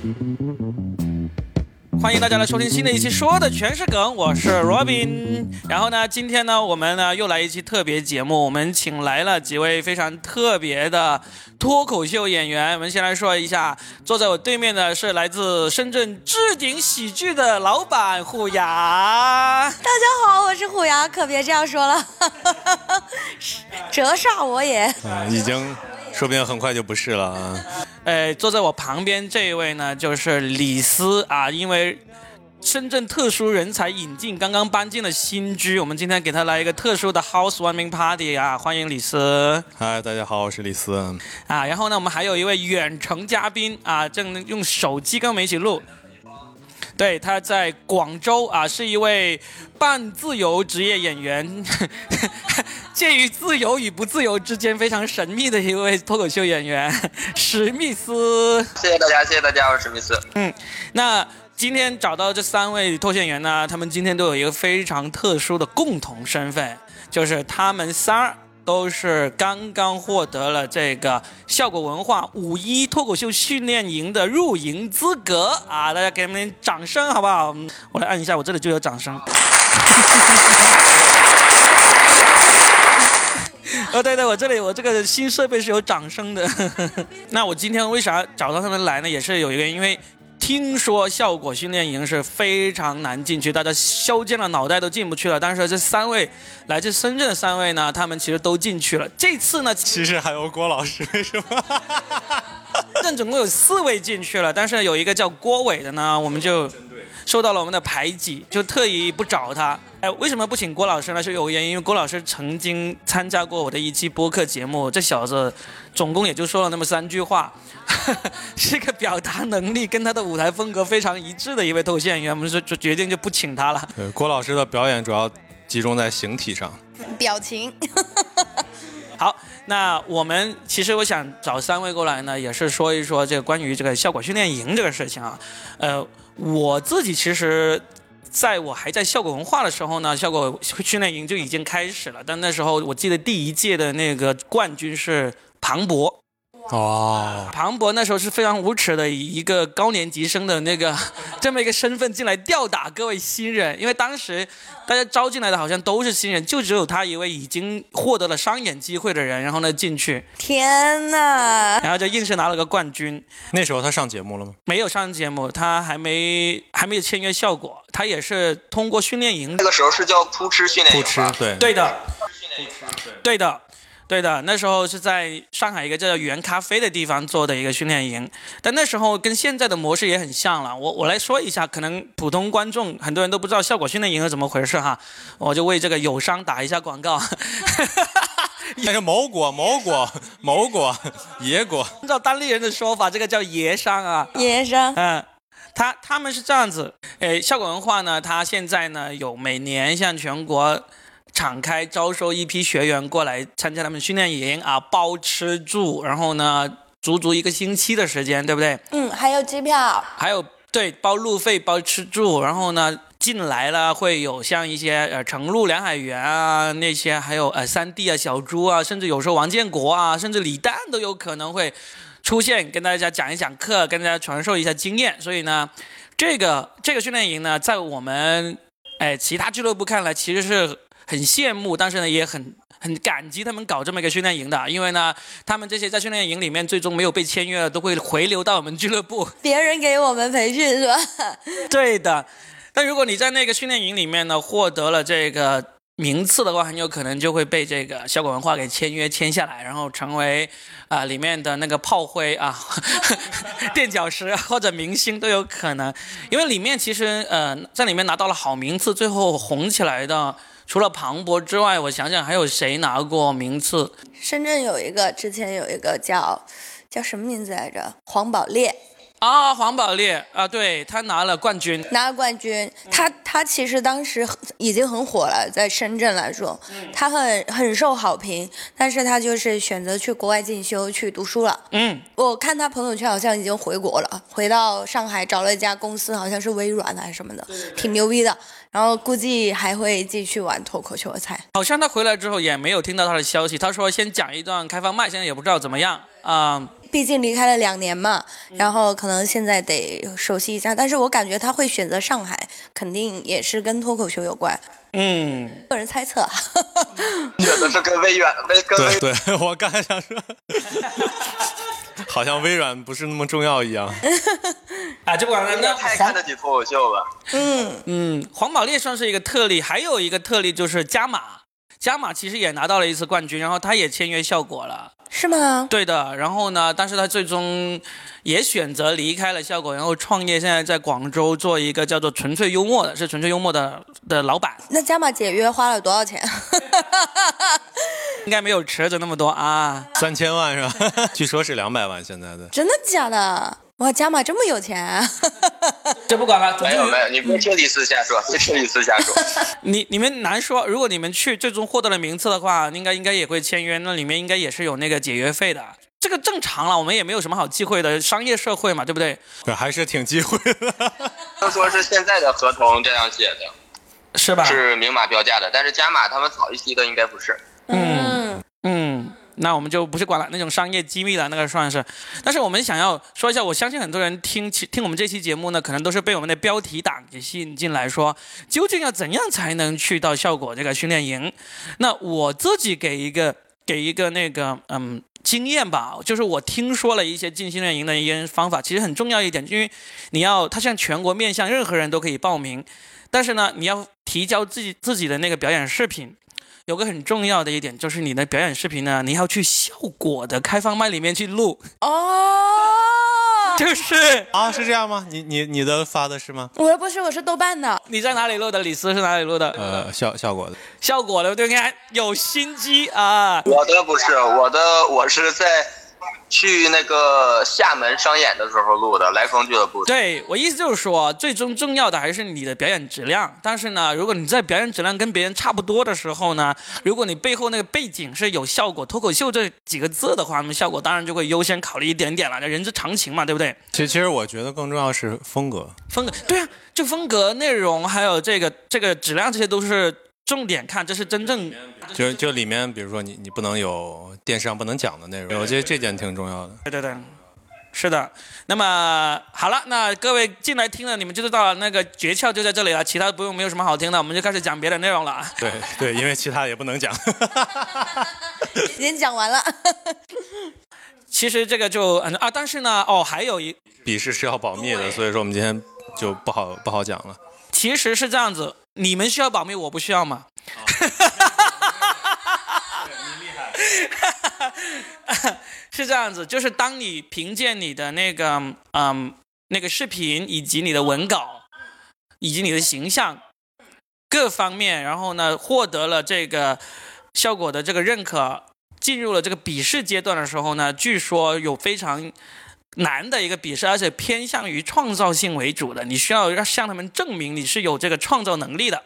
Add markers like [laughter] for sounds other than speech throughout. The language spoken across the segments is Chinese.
Thank you. 欢迎大家来收听新的一期，说的全是梗，我是 Robin。然后呢，今天呢，我们呢又来一期特别节目，我们请来了几位非常特别的脱口秀演员。我们先来说一下，坐在我对面的是来自深圳置顶喜剧的老板虎牙。大家好，我是虎牙，可别这样说了，[laughs] 折煞我也。啊，已经，说不定很快就不是了啊。呃，坐在我旁边这一位呢，就是李斯啊，因为深圳特殊人才引进，刚刚搬进了新居，我们今天给他来一个特殊的 housewarming party 啊，欢迎李斯嗨，大家好，我是李斯。啊。然后呢，我们还有一位远程嘉宾啊，正用手机跟我们一起录。对，他在广州啊，是一位半自由职业演员，[laughs] 介于自由与不自由之间非常神秘的一位脱口秀演员史密斯。谢谢大家，谢谢大家，我是史密斯。嗯那今天找到这三位脱口秀演员呢，他们今天都有一个非常特殊的共同身份，就是他们仨都是刚刚获得了这个效果文化五一脱口秀训练营的入营资格啊！大家给他们掌声好不好？我来按一下，我这里就有掌声。哦，对对，我这里我这个新设备是有掌声的。[laughs] 那我今天为啥找到他们来呢？也是有一个，因为听说效果训练营是非常难进去，大家削尖了脑袋都进不去了。但是这三位来自深圳的三位呢，他们其实都进去了。这次呢，其实还有郭老师，是吗？深圳总共有四位进去了，但是有一个叫郭伟的呢，我们就受到了我们的排挤，就特意不找他。哎，为什么不请郭老师呢？是有原因，因为郭老师曾经参加过我的一期播客节目，这小子总共也就说了那么三句话，[laughs] 是一个表达能力跟他的舞台风格非常一致的一位脱口秀演员，我们说就决定就不请他了。对，郭老师的表演主要集中在形体上。表情，好，那我们其实我想找三位过来呢，也是说一说这个关于这个效果训练营这个事情啊。呃，我自己其实在我还在效果文化的时候呢，效果训练营就已经开始了，但那时候我记得第一届的那个冠军是庞博。哦，庞博那时候是非常无耻的，以一个高年级生的那个 [laughs] 这么一个身份进来吊打各位新人，因为当时大家招进来的好像都是新人，就只有他一位已经获得了商演机会的人，然后呢进去，天哪！然后就硬是拿了个冠军。那时候他上节目了吗？没有上节目，他还没还没有签约效果，他也是通过训练营那个时候是叫扑哧训练不营吧？，吃对。对的，对的，对的。那时候是在上海一个叫原咖啡的地方做的一个训练营，但那时候跟现在的模式也很像了。我我来说一下，可能普通观众很多人都不知道效果训练营是怎么回事哈，我就为这个友商打一下广告。[laughs] 那是某果、某果、[laughs] 某果、野果。按照当地人的说法，这个叫野商啊。野商，嗯，他他们是这样子，诶，效果文化呢，它现在呢有每年向全国敞开招收一批学员过来参加他们训练营啊，包吃住，然后呢足足一个星期的时间，对不对？嗯，还有机票，还有对包路费、包吃住，然后呢进来了会有像一些呃程璐、梁海源啊那些，还有呃三弟啊、小朱啊，甚至有时候王建国啊，甚至李诞都有可能会出现，跟大家讲一讲课，跟大家传授一下经验。所以呢，这个这个训练营呢，在我们哎其他俱乐部看来，其实是很羡慕，但是呢也很。很感激他们搞这么一个训练营的，因为呢，他们这些在训练营里面最终没有被签约的，都会回流到我们俱乐部。别人给我们培训是吧？[laughs] 对的，但如果你在那个训练营里面呢获得了这个名次的话，很有可能就会被这个小果文化给签约签下来，然后成为啊、里面的那个炮灰啊、垫脚石或者明星都有可能，因为里面其实呃在里面拿到了好名次，最后红起来的。除了庞博之外，我想想还有谁拿过名次？深圳有一个，之前有一个叫叫什么名字来着？黄宝烈啊，黄宝烈啊，对他拿了冠军。拿了冠军，他他其实当时已经很火了，在深圳来说，他很很受好评，但是他就是选择去国外进修去读书了。嗯，我看他朋友圈好像已经回国了，回到上海找了一家公司，好像是微软还是什么的，挺牛逼的。然后估计还会继续玩脱口秀，我猜。好像他回来之后也没有听到他的消息。他说先讲一段开放麦，现在也不知道怎么样啊、毕竟离开了两年嘛，然后可能现在得熟悉一下。但是我感觉他会选择上海，肯定也是跟脱口秀有关。嗯，个人猜测。[laughs] 觉得是跟微软、微 [laughs] 跟微对对，[laughs] 我刚才想说，好像微软不是那么重要一样。啊，这不管了。那太看得起脱口秀了。嗯，嗯，黄宝烈算是一个特例，还有一个特例就是加码，加码其实也拿到了一次冠军，然后他也签约效果了。是吗？对的，然后呢，但是他最终也选择离开了效果，然后创业，现在在广州做一个叫做纯粹幽默的，是纯粹幽默的的老板，那加码解约花了多少钱？[laughs] 应该没有池子那么多啊。三千万是吧？[laughs] 据说是两百万现在的。真的假的？哇，加码这么有钱、啊？这不管了，没有没有，你别听李斯瞎说，别听李斯瞎说。[laughs] 你你们难说，如果你们去最终获得了名次的话，应该应该也会签约，那里面应该也是有那个解约费的，这个正常了，我们也没有什么好忌讳的，商业社会嘛，对不对？对，还是挺忌讳的。[laughs] 他说是现在的合同这样写的，是吧？是明码标价的，但是加码他们早一期的应该不是。嗯嗯，那我们就不是管了，那种商业机密了，那个算是。但是我们想要说一下，我相信很多人听其听我们这期节目呢，可能都是被我们的标题党给吸引进来说，究竟要怎样才能去到效果这个训练营？那我自己给一个给一个那个嗯经验吧，就是我听说了一些进训练营的一些方法，其实很重要一点，因为你要它像全国面向任何人都可以报名，但是呢，你要提交自己自己的那个表演视频。有个很重要的一点就是你的表演视频呢，你要去效果的开放麦里面去录，哦，[laughs] 就是啊，是这样吗？你你你的发的是吗？我不是，我是豆瓣的。你在哪里录的？李斯是哪里录的？呃，效效果的。效果的，对，你看有心机啊！我的不是，我的我是在去那个厦门商演的时候录的，来风俱乐部。对我意思就是说，最终重要的还是你的表演质量。但是呢，如果你在表演质量跟别人差不多的时候呢，如果你背后那个背景是有效果脱口秀这几个字的话，那么效果当然就会优先考虑一点点了，人之常情嘛，对不对？其实其实我觉得更重要是风格。风格对啊，就风格、内容还有这个这个质量，这些都是重点看，这是真正就就里面，比如说你你不能有电视上不能讲的内容，我觉得这点挺重要的。对对对，是的。那么好了，那各位进来听了，你们就知道了，那个诀窍就在这里了，其他不用没有什么好听的，我们就开始讲别的内容了啊。对对，因为其他也不能讲。[laughs] 已经讲完了。其实这个就嗯啊，但是呢，哦，还有一，笔试是要保密的，所以说我们今天就不好不好讲了。其实是这样子，你们需要保密，我不需要嘛。[laughs] 是这样子，就是当你凭借你的那个嗯那个视频以及你的文稿，以及你的形象各方面，然后呢获得了这个效果的这个认可，进入了这个笔试阶段的时候呢，据说有非常难的一个笔试，而且偏向于创造性为主的，你需要要向他们证明你是有这个创造能力的。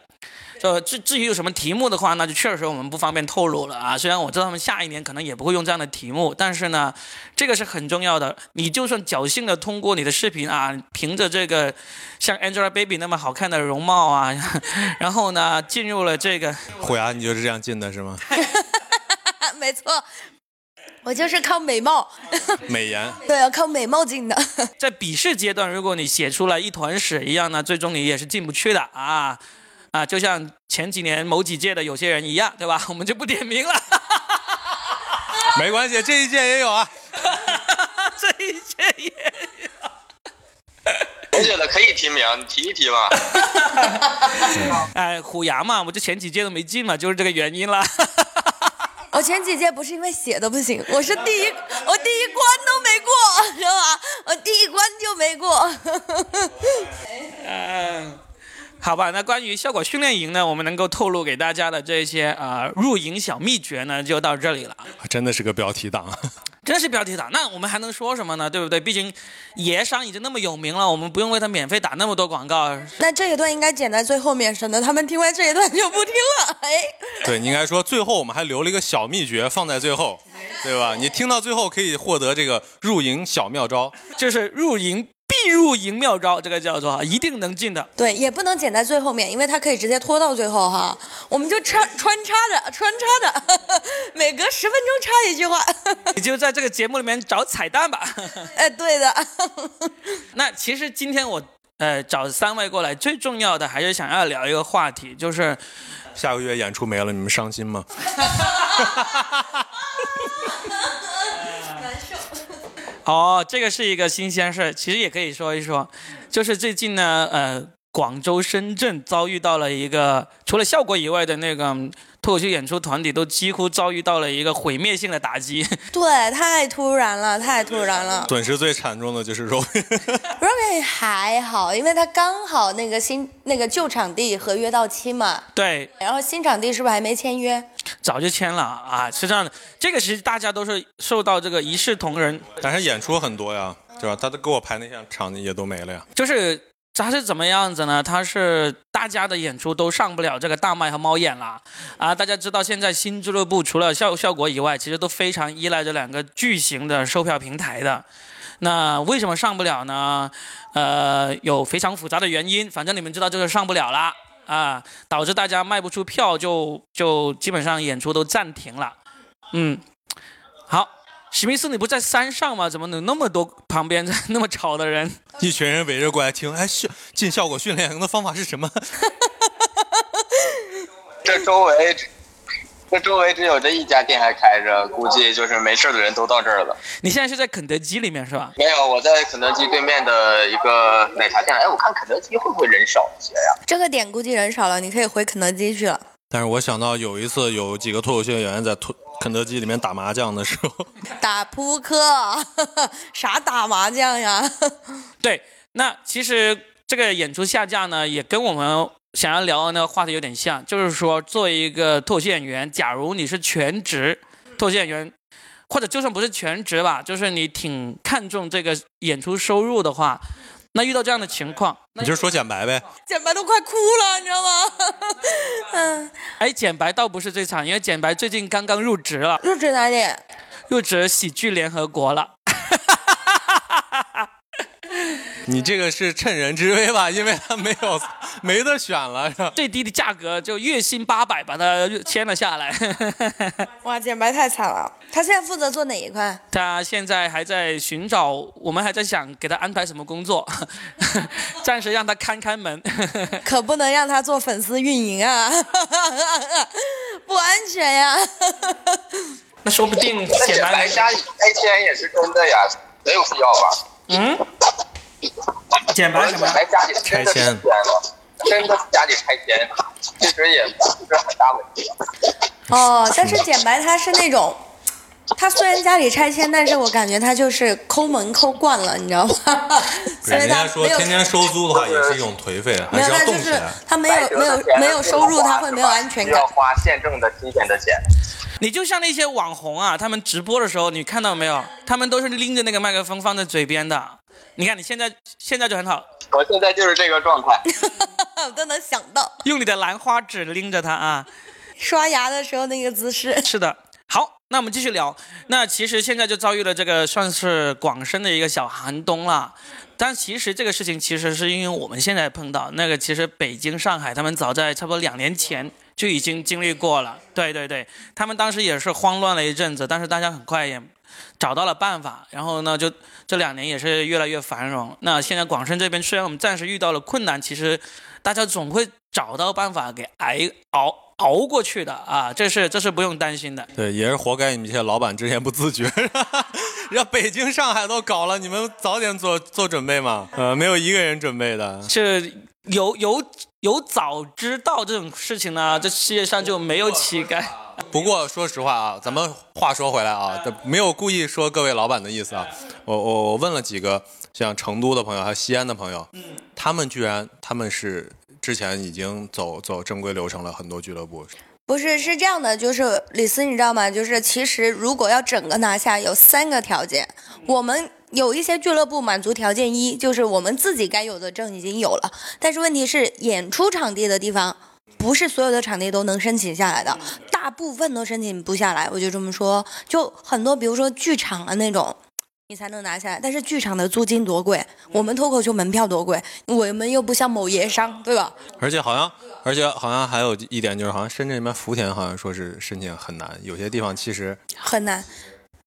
呃，至至于有什么题目的话，那就确实我们不方便透露了啊。虽然我知道他们下一年可能也不会用这样的题目，但是呢，这个是很重要的。你就算侥幸的通过你的视频啊，凭着这个像 Angelababy 那么好看的容貌啊，然后呢进入了这个，虎牙，你就是这样进的是吗？[laughs] 没错，我就是靠美貌，[laughs] 美颜。对啊，靠美貌进的。[laughs] 在笔试阶段，如果你写出来一团屎一样呢，最终你也是进不去的啊啊！就像前几年某几届的有些人一样，对吧？[laughs] 我们就不点名了。没关系，这一届也有啊。这一届也同学的可以提名，你提一提嘛。哎，虎牙嘛，我就前几届都没进嘛，就是这个原因啦。我前几届不是因为写的不行，我是第一，我第一关都没过，知道吧？我第一关就没过。嗯，好吧，那关于效果训练营呢，我们能够透露给大家的这些啊、呃入营小秘诀呢，就到这里了。真的是个标题党。真是标题党，那我们还能说什么呢？对不对？毕竟爷商已经那么有名了，我们不用为他免费打那么多广告。那这一段应该剪在最后面，省得他们听完这一段就不听了。哎，对，你应该说最后我们还留了一个小秘诀放在最后，对吧？你听到最后可以获得这个入营小妙招。就是入营必入银妙招，这个叫做一定能进的。对，也不能剪在最后面，因为它可以直接拖到最后哈。我们就穿穿插着穿插着，[laughs] [laughs] 每隔十分钟插一句话。[laughs] 你就在这个节目里面找彩蛋吧。哎，对的。那其实今天我呃找三位过来，最重要的还是想要聊一个话题，就是下个月演出没了，你们伤心吗？哦，这个是一个新鲜事儿，其实也可以说一说，就是最近呢，呃，广州、深圳遭遇到了一个除了效果以外的那个脱口秀演出团体都几乎遭遇到了一个毁灭性的打击。[laughs] 对，太突然了，太突然了。[laughs] 损失最惨重的就是 Robin。[laughs] Robin 还好，因为他刚好那个新那个旧场地合约到期嘛，对，然后新场地是不是还没签约？早就签了啊，是这样的，这个其实大家都是受到这个一视同仁，但是演出很多呀，对吧？他都给我排那些场也都没了呀。就是他是怎么样子呢？他是大家的演出都上不了这个大麦和猫眼了啊！大家知道现在新俱乐部除了效效果以外，其实都非常依赖这两个巨型的售票平台的。那为什么上不了呢？呃，有非常复杂的原因，反正你们知道就是上不了啦啊，导致大家卖不出票就，就基本上演出都暂停了。嗯，好，史密斯，你不在山上吗？怎么能那么多旁边那么吵的人？一群人围着过来听，哎，效进效果训练营的方法是什么？[laughs] 这周围只这周围只有这一家店还开着，估计就是没事的人都到这儿了。你现在是在肯德基里面是吧？没有，我在肯德基对面的一个奶茶店。哎，我看肯德基会不会人少一些呀？这个点估计人少了，你可以回肯德基去了。但是我想到有一次有几个脱口秀演员在脱肯德基里面打麻将的时候，[laughs] 打扑克，[laughs] 啥打麻将呀？[laughs] 对，那其实这个演出下架呢，也跟我们想要聊的那个话题有点像，就是说，作为一个脱口秀演员，假如你是全职脱口秀演员，或者就算不是全职吧，就是你挺看重这个演出收入的话，那遇到这样的情况，你就说简白呗。简白都快哭了，你知道吗？[laughs] 嗯，哎，简白倒不是最惨，因为简白最近刚刚入职了，入职哪里？入职喜剧联合国了。[laughs] 你这个是趁人之危吧？因为他没有 [laughs] 没得选了，是吧？最低的价格就月薪八百，把他签了下来。[laughs] 哇，简白太惨了。他现在负责做哪一块？他现在还在寻找，我们还在想给他安排什么工作，暂时让他看看门。可不能让他做粉丝运营啊，不安全呀。那说不定那简白简白家里拆迁也是真的呀，没有必要吧？嗯，简白什么简？白家里真的是拆迁真的家里拆迁，其实也不是很大问题。哦，但是简白他是那种，他虽然家里拆迁，但是我感觉他就是抠门抠惯了，你知道吗？[laughs] 所以人他没有家说天天收租的话也是一种颓废，还没有，是要他就是动起来。他没有没有没有收入，他会没有安全感要。花现挣的新鲜的钱。[laughs] 你就像那些网红啊，他们直播的时候，你看到没有？他们都是拎着那个麦克风放在嘴边的。你看你现在现在就很好，我现在就是这个状态。我 [laughs] 都能想到用你的兰花指拎着它啊。刷牙的时候那个姿势。是的，好，那我们继续聊。那其实现在就遭遇了这个算是广深的一个小寒冬了。但其实这个事情其实是因为我们现在碰到那个，其实北京、上海他们早在差不多两年前就已经经历过了。对对对，他们当时也是慌乱了一阵子，但是大家很快也找到了办法，然后呢，就这两年也是越来越繁荣。那现在广深这边虽然我们暂时遇到了困难，其实大家总会找到办法给挨熬熬过去的啊，这是这是不用担心的。对，也是活该你们这些老板之前不自觉，[laughs] 让北京、上海都搞了，你们早点做做准备嘛。呃，没有一个人准备的。是有有有早知道这种事情呢，这世界上就没有乞丐。不过说实话啊，咱们话说回来啊，这没有故意说各位老板的意思啊。我我我问了几个像成都的朋友，还有西安的朋友，他们居然他们是之前已经走走正规流程了，很多俱乐部。不是，是这样的，就是李斯，你知道吗？就是其实如果要整个拿下，有三个条件。我们有一些俱乐部满足条件一，就是我们自己该有的证已经有了，但是问题是演出场地的地方，不是所有的场地都能申请下来的，大部分都申请不下来。我就这么说，就很多，比如说剧场啊那种。你才能拿下来。但是剧场的租金多贵，我们脱口秀门票多贵，我们又不像某爷商，对吧？而且好像，而且好像还有一点就是，好像深圳那边福田好像说是申请很难，有些地方其实很难，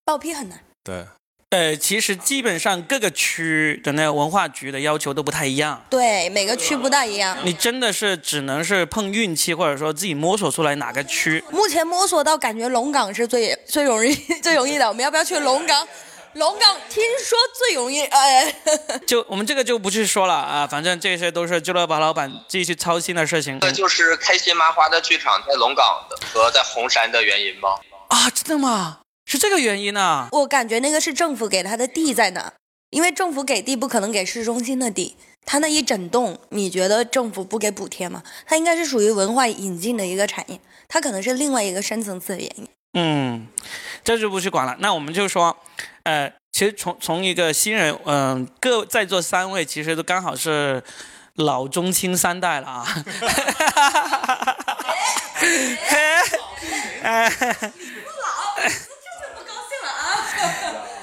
报批很难。对，呃，其实基本上各个区的那个文化局的要求都不太一样。对，每个区不大一样。你真的是只能是碰运气，或者说自己摸索出来哪个区。目前摸索到，感觉龙岗是最最容易最容易的。我们要不要去龙岗？龙岗听说最容易，哎，[laughs] 就我们这个就不去说了啊，反正这些都是俱乐部老板自己去操心的事情。这就是开心麻花的剧场在龙岗的和在红山的原因吗？啊，真的吗？是这个原因呢？我感觉那个是政府给他的地在哪，因为政府给地不可能给市中心的地，他那一整栋，你觉得政府不给补贴吗？它应该是属于文化引进的一个产业，它可能是另外一个深层次的原因。嗯，这就不去管了。那我们就说，呃，其实从从一个新人，嗯、各在座三位其实都刚好是老中青三代了啊。[laughs] 哎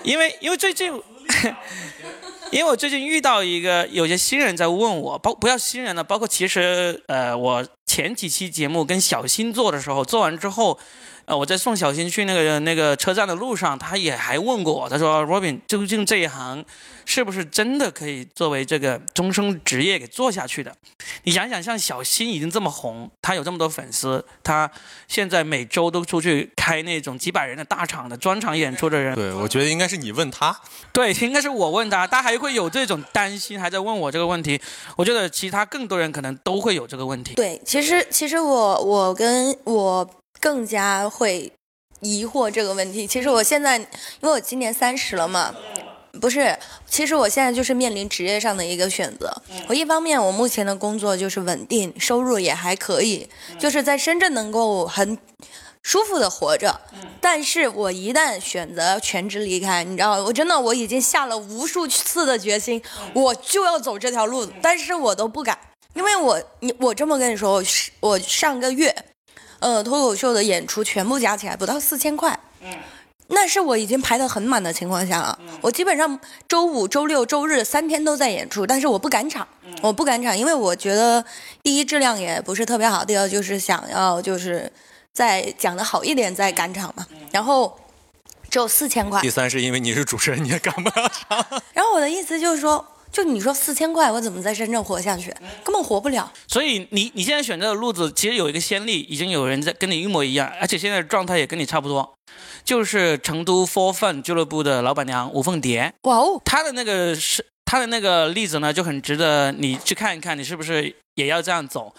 因为因为最近，[laughs] 因为我最近遇到一个有些新人在问我，包不要新人了，包括其实呃我前几期节目跟小新做的时候，做完之后，呃我在送小新去那个那个车站的路上，他也还问过我，他说 Robin 究竟这一行是不是真的可以作为这个终生职业给做下去的？你想想，像小新已经这么红，他有这么多粉丝，他现在每周都出去开那种几百人的大场的专场演出的人，对，我觉得应该是你问他，[laughs] 对，应该是我问他，他还会有这种担心，还在问我这个问题。我觉得其他更多人可能都会有这个问题。对，其实其实我我跟我更加会疑惑这个问题。其实我现在，因为我今年三十了嘛，不是，其实我现在就是面临职业上的一个选择。我一方面，我目前的工作就是稳定，收入也还可以，就是在深圳能够很舒服的活着。但是我一旦选择全职离开，你知道，我真的我已经下了无数次的决心，我就要走这条路，但是我都不敢。因为我你我这么跟你说，我我上个月，呃，脱口秀的演出全部加起来不到四千块，那是我已经排得很满的情况下了。我基本上周五、周六、周日三天都在演出，但是我不赶场，我不赶场，因为我觉得第一质量也不是特别好，第二就是想要就是再讲的好一点再赶场嘛。然后只有四千块，第三是因为你是主持人，你也赶不了场。[laughs] 然后我的意思就是说，就你说四千块，我怎么在深圳活下去？根本活不了。所以你你现在选择的路子其实有一个先例，已经有人在跟你一模一样，而且现在的状态也跟你差不多，就是成都 Four Fun 俱乐部的老板娘吴凤蝶，哇哦，她的那个是她的那个例子呢，就很值得你去看一看，你是不是也要这样走。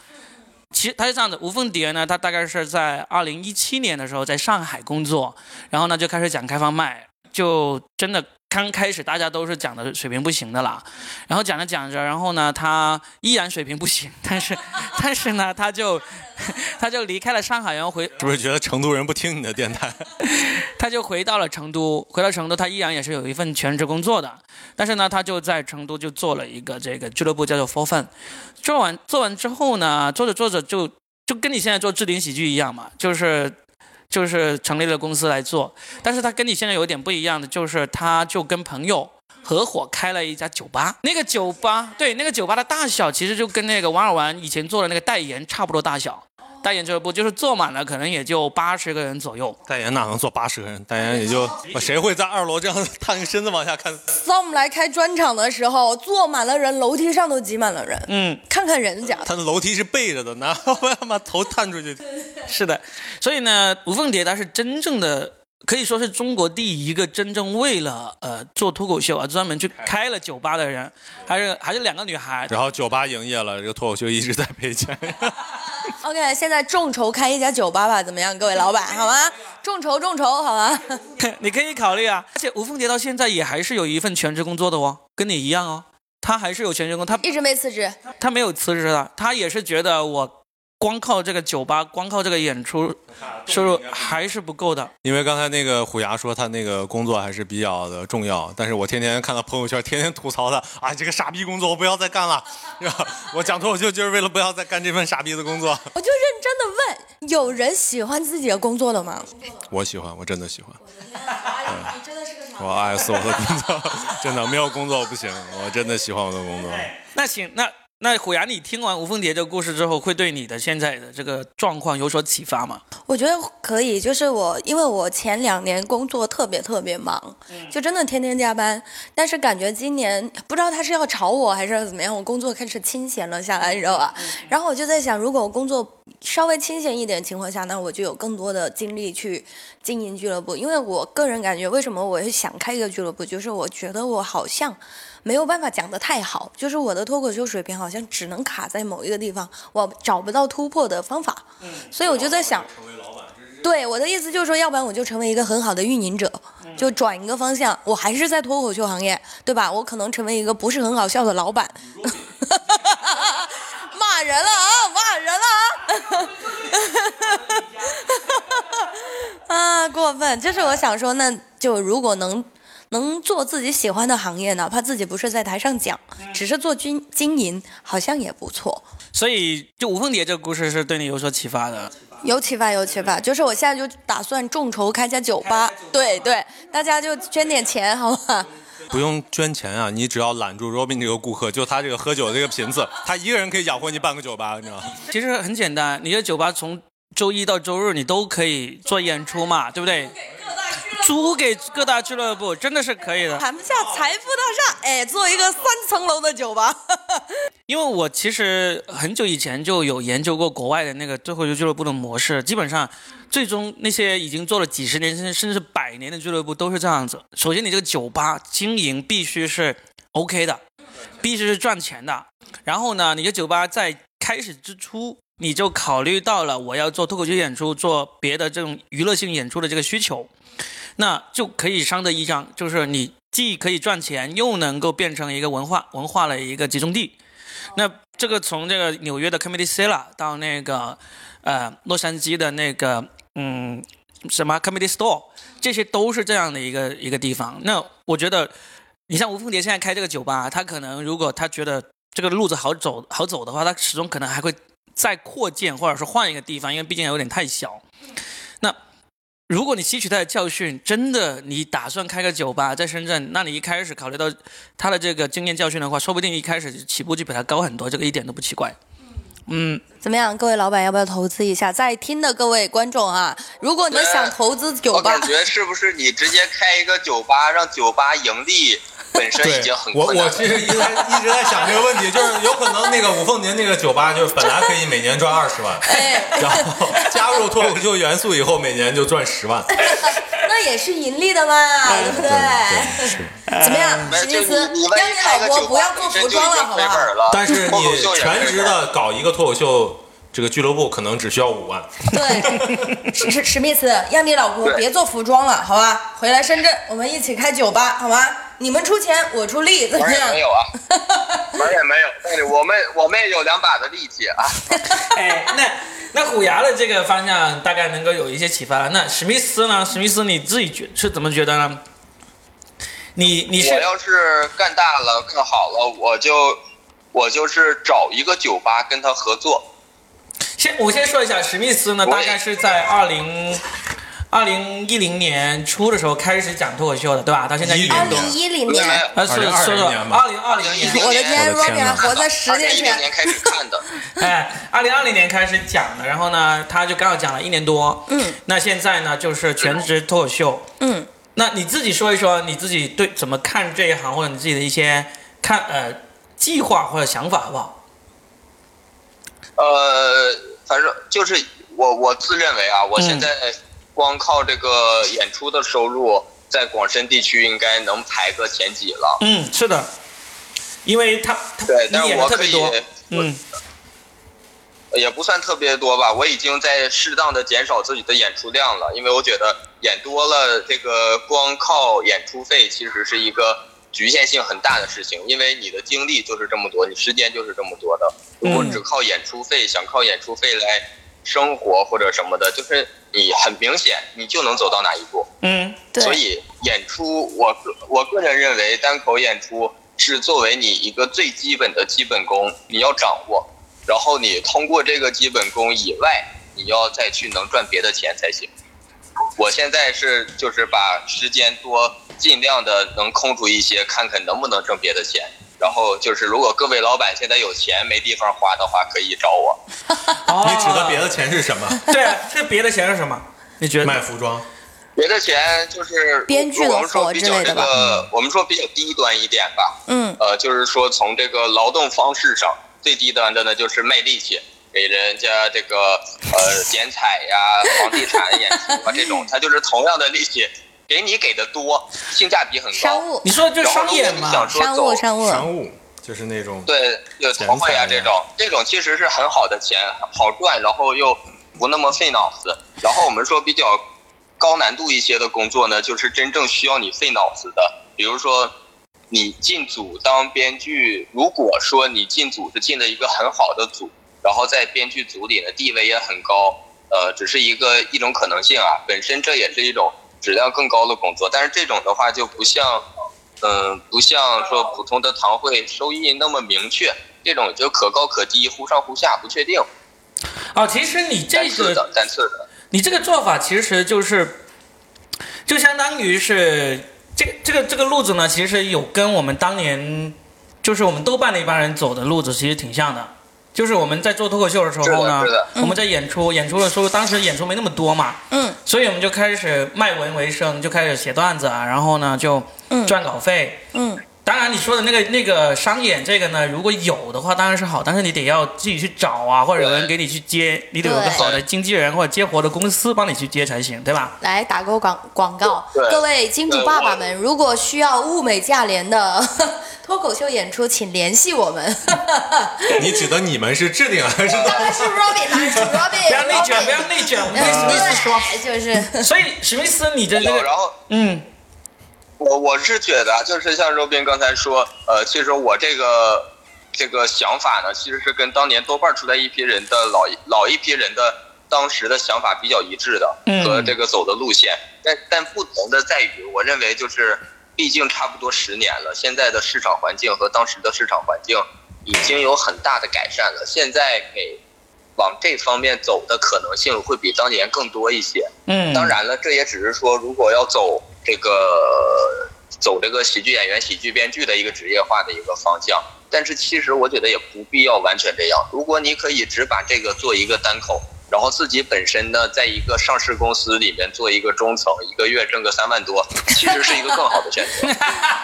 其实她是这样的，吴凤蝶呢，她大概是在二零一七年的时候在上海工作，然后呢就开始讲开放麦，就真的刚开始大家都是讲的水平不行的啦，然后讲着讲着，然后呢他依然水平不行，[laughs] 但是但是呢他就 [laughs] 他就离开了上海，然后回是不是觉得成都人不听你的电台？[laughs] 他就回到了成都，回到成都，他依然也是有一份全职工作的，但是呢，他就在成都就做了一个这个俱乐部，叫做 For Fun。做完做完之后呢，做着做着就就跟你现在做置顶喜剧一样嘛，就是就是成立了公司来做，但是他跟你现在有点不一样的，就是他就跟朋友。合伙开了一家酒吧，那个酒吧对那个酒吧的大小其实就跟那个王尔文以前做的那个代言差不多大小，代言俱乐部就是坐满了可能也就八十个人左右，代言哪能坐八十个人？代言也就谁会在二楼这样探个身子往下看？Storm 来开专场的时候，坐满了人，楼梯上都挤满了人。嗯，看看人家，他的楼梯是背着的，哪我要把头探出去？[laughs] 是的，所以呢，吴凤蝶她是真正的，可以说是中国第一个真正为了呃做脱口秀而专门去开了酒吧的人，还是还是两个女孩。然后酒吧营业了，这个脱口秀一直在赔钱。[laughs] OK，现在众筹开一家酒吧吧，怎么样，各位老板，好吗？众筹众筹，好吗？[laughs] 你可以考虑啊。而且吴凤杰到现在也还是有一份全职工作的哦，跟你一样哦，他还是有全职工，他一直没辞职。他没有辞职的，他也是觉得我光靠这个酒吧，光靠这个演出 [laughs] 收入还是不够的。因为刚才那个虎牙说他那个工作还是比较的重要，但是我天天看到朋友圈，天天吐槽他，啊，这个傻逼工作我不要再干了，[laughs] 是吧我讲脱口秀就是为了不要再干这份傻逼的工作。[laughs] 我就认真的问，有人喜欢自己的工作的吗？我喜欢，我真的喜欢。你真的是个我爱死我的工作，真的没有工作我不行，我真的喜欢我的工作。那行，那那虎牙，你听完吴凤蝶这个故事之后，会对你的现在的这个状况有所启发吗？我觉得可以，就是我，因为我前两年工作特别特别忙，就真的天天加班。但是感觉今年不知道他是要炒我还是怎么样，我工作开始清闲了下来，你知道吧？然后我就在想，如果我工作稍微清闲一点情况下，那我就有更多的精力去经营俱乐部。因为我个人感觉，为什么我会想开一个俱乐部，就是我觉得我好像没有办法讲得太好，就是我的脱口秀水平好像只能卡在某一个地方，我找不到突破的方法。所以我就在想。对我的意思就是说，要不然我就成为一个很好的运营者，就转一个方向，我还是在脱口秀行业，对吧？我可能成为一个不是很好笑的老板，骂人了啊，骂人了啊，[laughs] 啊，过分！就是我想说，那就如果能能做自己喜欢的行业，哪怕自己不是在台上讲，只是做经经营，好像也不错。所以，就无凤蝶这个故事是对你有所启发的。有启发，有启发，就是我现在就打算众筹开家酒吧，对对，大家就捐点钱，好吗？[laughs] 不用捐钱啊，你只要揽住 Robin 这个顾客，就他这个喝酒这个瓶子，[laughs] 他一个人可以养活你半个酒吧，你知道吗？其实很简单，你的酒吧从周一到周日你都可以做演出嘛，对不对？[laughs] 租给各大俱乐部真的是可以的，谈不下财富大厦，哎，做一个三层楼的酒吧。[laughs] 因为我其实很久以前就有研究过国外的那个脱口秀俱乐部的模式，基本上最终那些已经做了几十年甚至甚至百年的俱乐部都是这样子。首先，你这个酒吧经营必须是 OK 的，必须是赚钱的。然后呢，你的酒吧在开始之初你就考虑到了我要做脱口秀演出、做别的这种娱乐性演出的这个需求。那就可以商得一张，就是你既可以赚钱，又能够变成一个文化文化的一个集中地。那这个从这个纽约的 Comedy Cellar 到那个呃洛杉矶的那个嗯什么 Comedy Store，这些都是这样的一个一个地方。那我觉得，你像吴凤蝶现在开这个酒吧，他可能如果他觉得这个路子好走好走的话，他始终可能还会再扩建，或者是换一个地方，因为毕竟有点太小。那如果你吸取他的教训，真的你打算开个酒吧在深圳，那你一开始考虑到他的这个经验教训的话，说不定一开始起步就比他高很多，这个一点都不奇怪。嗯，怎么样，各位老板要不要投资一下？在听的各位观众啊，如果你们想投资酒吧，我感觉是不是你直接开一个酒吧，让酒吧盈利？本身已经很我我其实一直在一直在想这个问题，就是有可能那个五凤年那个酒吧，就是本来可以每年赚二十万，然后加入脱口秀元素以后，每年就赚十万，[laughs] 那也是盈利的嘛，对不对？怎么样，史密斯？让你老婆不要做服装了，好吧？但是你全职的搞一个脱口秀。这个俱乐部可能只需要五万。对，史史史密斯，让你老婆别做服装了，好吧？回来深圳，我们一起开酒吧，好吗？你们出钱，我出力，怎么样？没有啊，[laughs] 门也没有，但是我们我们也有两把的力气啊。[laughs] 哎，那那虎牙的这个方向大概能够有一些启发了。那史密斯呢？史密斯你自己觉是怎么觉得呢？你你是我要是干大了、干好了，我就我就是找一个酒吧跟他合作。先我先说一下，史密斯呢，大概是在二零二零一零年初的时候开始讲脱口秀的，对吧？到现在一年多。二零一零年，呃，是说说二零二零年。我的天，Robin 还活在十年前。年开始看的。[laughs] 哎，二零二零年开始讲的，然后呢，他就刚好讲了一年多。嗯。那现在呢，就是全职脱口秀。嗯。那你自己说一说，你自己对怎么看这一行，或者你自己的一些看呃计划或者想法，好不好？呃，反正就是我我自认为啊，我现在光靠这个演出的收入，在广深地区应该能排个前几了。嗯，是的，因为他对，但是我可以，嗯，也不算特别多吧。我已经在适当的减少自己的演出量了，因为我觉得演多了，这个光靠演出费其实是一个。局限性很大的事情，因为你的精力就是这么多，你时间就是这么多的。如果只靠演出费，想靠演出费来生活或者什么的，就是你很明显你就能走到哪一步。嗯，对。所以演出，我我个人认为，单口演出是作为你一个最基本的基本功，你要掌握。然后你通过这个基本功以外，你要再去能赚别的钱才行。我现在是就是把时间多尽量的能空出一些，看看能不能挣别的钱。然后就是，如果各位老板现在有钱没地方花的话，可以找我。[laughs] 哦你指的别的钱是什么？[laughs] 对啊，这别的钱是什么？你觉得？卖服装。别的钱就是编剧的我们说活比较这之类的吧个，我们说比较低端一点吧。嗯呃，就是说从这个劳动方式上，最低端的呢就是卖力气，给人家这个呃剪彩呀、房地产演出啊这种，他就是同样的力气，给你给的多，性价比很高。商务。你说就是然后商业嘛。如果你想？说商务走。商务，商务就是那种对，有团会呀这种，这种其实是很好的钱，好赚，然后又不那么费脑子。然后我们说比较高难度一些的工作呢，就是真正需要你费脑子的，比如说你进组当编剧，如果说你进组是进了一个很好的组，然后在编剧组里的地位也很高，呃，只是一个一种可能性啊，本身这也是一种质量更高的工作，但是这种的话就不像。嗯，不像说普通的堂会收益那么明确，这种就可高可低，忽上忽下，不确定，啊，其实你这次的，单次的。你这个做法其实就是，就相当于是这个这个这个路子呢，其实有跟我们当年就是我们豆瓣那帮人走的路子其实挺像的。就是我们在做脱口秀的时候呢我们在演出演出的时候，当时演出没那么多嘛，嗯。所以我们就开始卖文为生，就开始写段子啊，然后呢就嗯。赚稿费。嗯当然，你说的那个那个商演这个呢，如果有的话当然是好，但是你得要自己去找啊，或者有人给你去接，你得有个好的经纪人或者接活的公司帮你去接才行，对吧？来打个广广告，各位金主爸爸们，如果需要物美价廉的 [laughs] 脱口秀演出，请联系我们。[laughs] 你指的你们是制定还是？[laughs] 当然是 Robin，啦是 Robin，不要内卷，不要内卷，我们跟史密斯说。就是所以史密斯，你的这有，个，然后嗯，我我是觉得啊，就是像周斌刚才说，呃，其实我这个这个想法呢，其实是跟当年豆瓣出来一批人的老一老一批人的当时的想法比较一致的，嗯和这个走的路线。但但不同的在于，我认为就是，毕竟差不多十年了，现在的市场环境和当时的市场环境已经有很大的改善了。现在给往这方面走的可能性会比当年更多一些。嗯，当然了，这也只是说，如果要走这个走这个喜剧演员、喜剧编剧的一个职业化的一个方向，但是其实我觉得也不必要完全这样。如果你可以只把这个做一个单口，然后自己本身呢，在一个上市公司里面做一个中层，一个月挣个三万多，[laughs] 其实是一个更好的选择。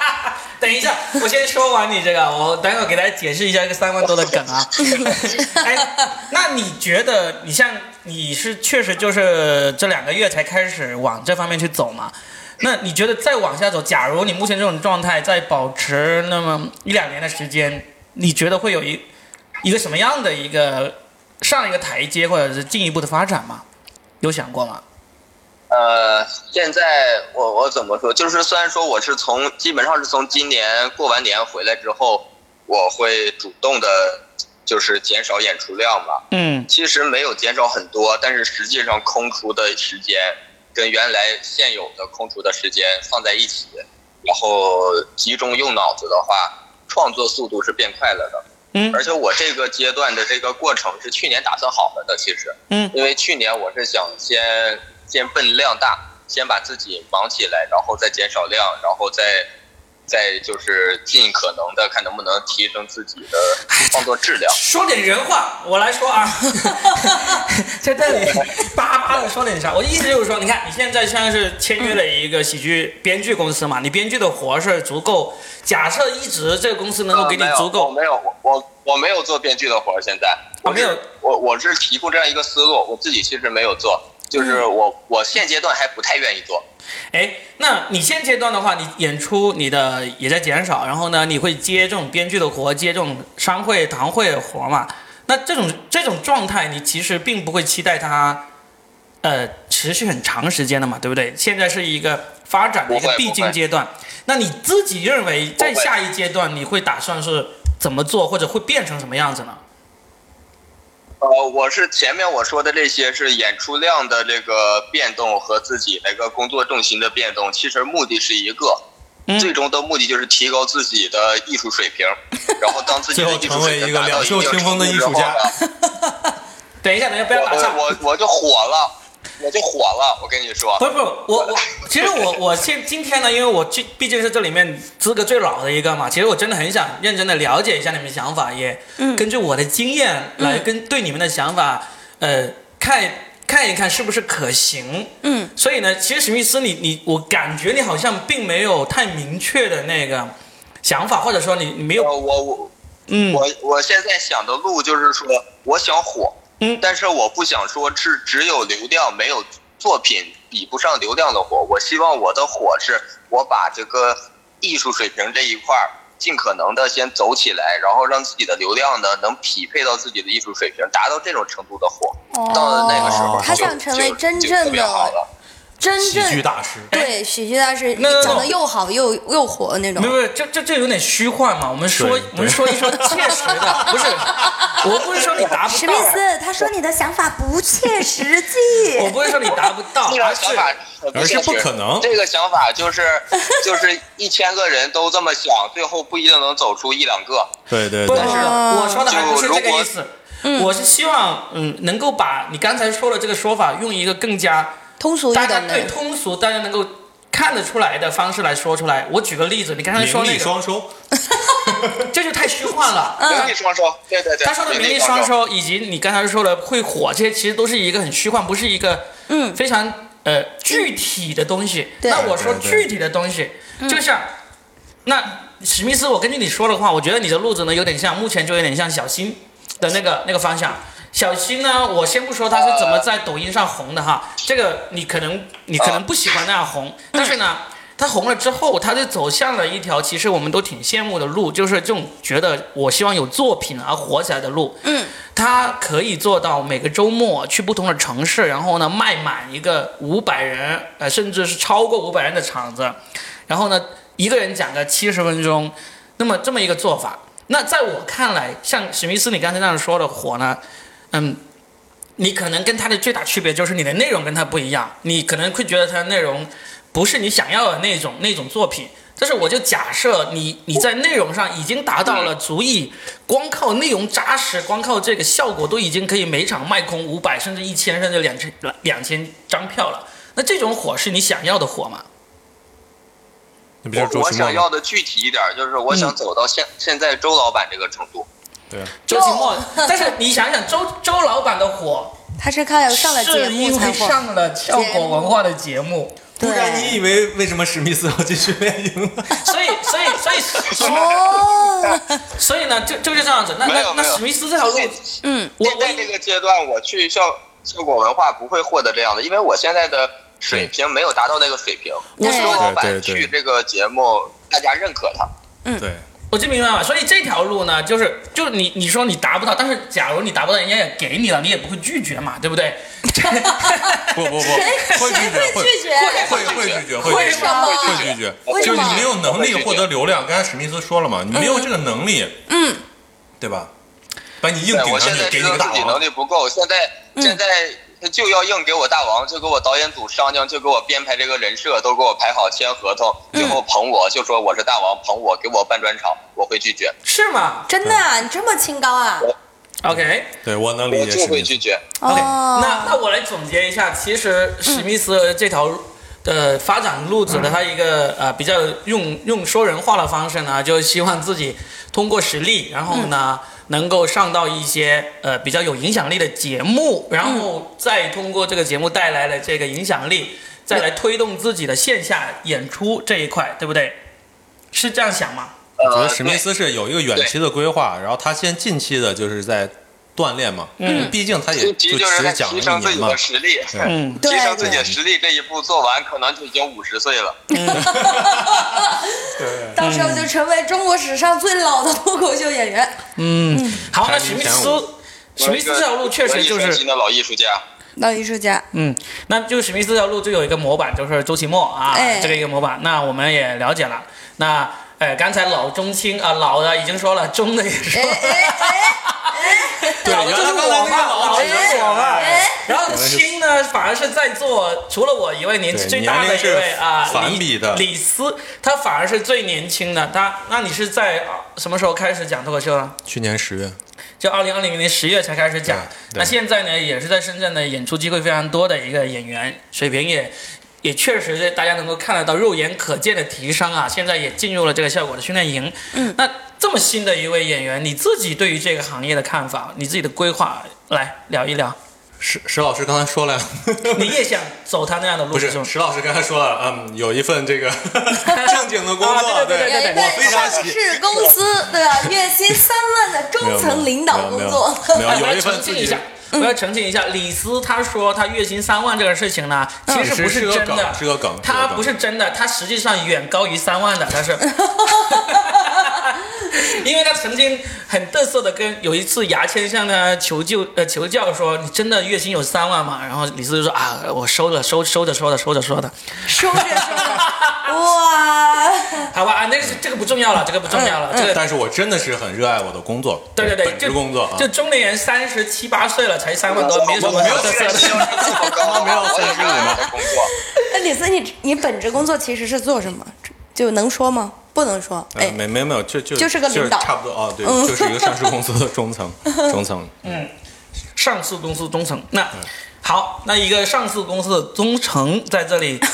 [laughs] 等一下，我先说完你这个，我等会儿给大家解释一下这个三万多的梗啊。[laughs] 哎，那你觉得你像你是确实就是这两个月才开始往这方面去走嘛？那你觉得再往下走，假如你目前这种状态再保持那么一两年的时间，你觉得会有一一个什么样的一个上一个台阶，或者是进一步的发展吗？有想过吗？呃，现在我我怎么说？就是虽然说我是从基本上是从今年过完年回来之后，我会主动的，就是减少演出量吧。嗯其实没有减少很多，但是实际上空出的时间跟原来现有的空出的时间放在一起，然后集中用脑子的话，创作速度是变快了的。嗯。而且我这个阶段的这个过程是去年打算好了的，其实，嗯。因为去年我是想先先奔量大，先把自己忙起来，然后再减少量，然后再再就是尽可能的看能不能提升自己的创作质量。说点人话，我来说啊，[laughs] 在这里叭叭的说点啥？我意思就是说，你看你现在像是签约了一个喜剧编剧公司嘛，你编剧的活是足够。假设一直这个公司能够给你呃没有足够我，没有，我我我没有做编剧的活儿，现在我没有我我是提供这样一个思路，我自己其实没有做，就是嗯我我现阶段还不太愿意做。哎，那你现阶段的话，你演出你的也在减少，然后呢，你会接这种编剧的活，接这种商会、堂会的活嘛？那这种这种状态，你其实并不会期待它，呃，持续很长时间的嘛，对不对？现在是一个发展的一个必经阶段。那你自己认为，在下一阶段，你会打算是怎么做，或者会变成什么样子呢？呃，我是前面我说的这些是演出量的这个变动和自己那个工作重心的变动，其实目的是一个，嗯最终的目的就是提高自己的艺术水平，然后当自己的艺术水平达到一定的程度之后 [laughs] 等一下，等一下，不要打岔。我我我就火了。我就火了。我跟你说，不是不是，我我其实我我现今天呢，因为我这毕竟是这里面资格最老的一个嘛，其实我真的很想认真的了解一下你们的想法，也根据我的经验来跟对你们的想法，呃，看看一看是不是可行。嗯，所以呢，其实史密斯你你我感觉你好像并没有太明确的那个想法，或者说你你没有我我我嗯我我现在想的路就是说，我想火，嗯但是我不想说是只有流量没有作品比不上流量的火。我希望我的火是我把这个艺术水平这一块儿尽可能的先走起来，然后让自己的流量呢能匹配到自己的艺术水平，达到这种程度的火。到了那个时候，哦他就想成为就真正的了。真喜剧大师。对喜剧大师，那长得又好又又火那种没有。没有，这这这有点虚幻嘛。我们说我们说一说切实的，不是，我不是说你达不到史密，斯，他说你的想法不切实际。[laughs] 我不是说你达不到，这而是个想法而是不可能这个想法就是 [laughs] 就是一千个人都这么想，最后不一定能走出一两个。对对对不是，，哦我说的还不是这个意思。嗯我是希望，嗯，能够把你刚才说的这个说法，用一个更加通俗易大家对，通俗、大家能够看得出来的方式来说出来。我举个例子，你刚才说那个，双收。[laughs] 这就太虚幻了。[laughs] 名利双收，对对对。他说的名利双收，以及你刚才说的会火，这些其实都是一个很虚幻，不是一个嗯非常呃具体的东西。对那我说具体的东西，就像那史密斯，我根据你说的话，我觉得你的路子呢有点像，目前就有点像小新的那个那个方向。小新呢，我先不说他是怎么在抖音上红的哈，这个你可能你可能不喜欢那样红，但是呢，他红了之后，他就走向了一条其实我们都挺羡慕的路，就是这种觉得我希望有作品而火起来的路。嗯，他可以做到每个周末去不同的城市，然后呢卖满一个五百人，呃，甚至是超过五百人的场子，然后呢一个人讲个七十分钟，那么这么一个做法，那在我看来，像史密斯你刚才那样说的火呢，嗯。你可能跟他的最大区别就是你的内容跟他不一样，你可能会觉得他的内容不是你想要的那种那种作品。但是我就假设你你在内容上已经达到了足以光靠内容扎实，光靠这个效果都已经可以每场卖空五百甚至一千甚至两千两千张票了。那这种火是你想要的火吗？我我想？要的具体一点，就是我想走到现现在周老板这个程度。对啊，周奇墨，[laughs] 但是你想想周周老板的火，他是看了上了节是因为目才火。上了效果文化的节目，不然你。以为为什么史密斯要继续练营呢？所以所以所以所以哦，所以呢，就就是这样子。那那那史密斯这条路，嗯，我现在这个阶段，我去效效果文化不会获得这样的，因为我现在的水平没有达到那个水平。对周老板去这个节目，大家认可他。嗯对，我就明白了。所以这条路呢，就是就是你你说你达不到，但是假如你达不到，人家也给你了，你也不会拒绝嘛，对不对？[laughs] 不不不，会拒绝，会拒绝？会会拒绝，会拒绝会拒绝，就是你没有能力获得流量。刚才史密斯说了嘛，你没有这个能力，嗯，对吧？把你硬，顶上去，给你个大知道自己能，力不够，现在嗯现在就要硬给我大王，就给我导演组商量，就给我编排这个人设，都给我排好签合同，最后捧我，就说我是大王，捧我，给我办专场，我会拒绝，是吗真的啊，你这么清高啊？？OK 对我能理解我就。会拒绝。OK，、哦，那那我来总结一下，其实史密斯这条的发展路子的他一个呃比较用用说人话的方式呢，就希望自己通过实力，然后呢。能够上到一些呃比较有影响力的节目，然后再通过这个节目带来的这个影响力，再来推动自己的线下演出这一块，对不对？是这样想吗？我觉呃得史密斯是有一个远期的规划，然后他先近期的就是在锻炼嘛，嗯，毕竟他也对，就是在只讲了提升一年嘛自己的，实力，嗯，提升自己的实力 [laughs] 这一步做完，可能就已经五十岁了。[laughs] 到时候就成为中国史上最老的脱口秀演员。嗯。好，那史密斯，史密斯这条路确实就是老艺术家。老艺术家，嗯，那就史密斯这条路就有一个模板，就是周奇墨啊，哎。这个一个模板。那我们也了解了。那哎，刚才老中青啊、老的已经说了，中的也说哎了。哎哎对，就是原来刚才那我嘛，个老是我嘛哎。然后青呢，反而是在座除了我以外年纪最大的一位啊，反李比的李斯，他反而是最年轻的。他，那你是在啊什么时候开始讲脱口秀呢？去年十月，就二零二零年十月才开始讲。那现在呢，也是在深圳的演出机会非常多的一个演员，水平也也确实是大家能够看得到、肉眼可见的提升啊。现在也进入了这个效果的训练营。嗯，那这么新的一位演员，你自己对于这个行业的看法，你自己的规划，来聊一聊。石石老师刚才说了，[laughs] 你也想走他那样的路不是？石老师刚才说了，嗯，有一份这个 [laughs] 正经的工作，啊对对对有一我非份上常喜市公司，对吧？月薪三万的中层领导工作。没有 [laughs] 有一份自己我要澄清一下，李斯他说他月薪三万这个事情呢，其实不是真的，是个梗他不是真的，他实际上远高于三万的，他是。[laughs] 因为他曾经很嘚瑟的跟有一次牙签向他求救呃求教说你真的月薪有三万吗？然后李斯就说啊我收了收收着说的收着说的，收着收 [laughs] 着，哇！好吧啊那个是这个不重要了，这个不重要了，这个但是我真的是很热爱我的工作，对对对，本职就工作啊就，中年人三十七八岁了才三万多，没什么我没有。这么高，没有我也35是我的工作。那李斯，你你本职工作其实是做什么？就能说吗？不能说。呃哎，没没有没有，就就就是个领导差不多哦，对，嗯就是一个上市公司的中层 [laughs] 中层，嗯上市公司中层。那好，那一个上市公司的中层在这里，呃，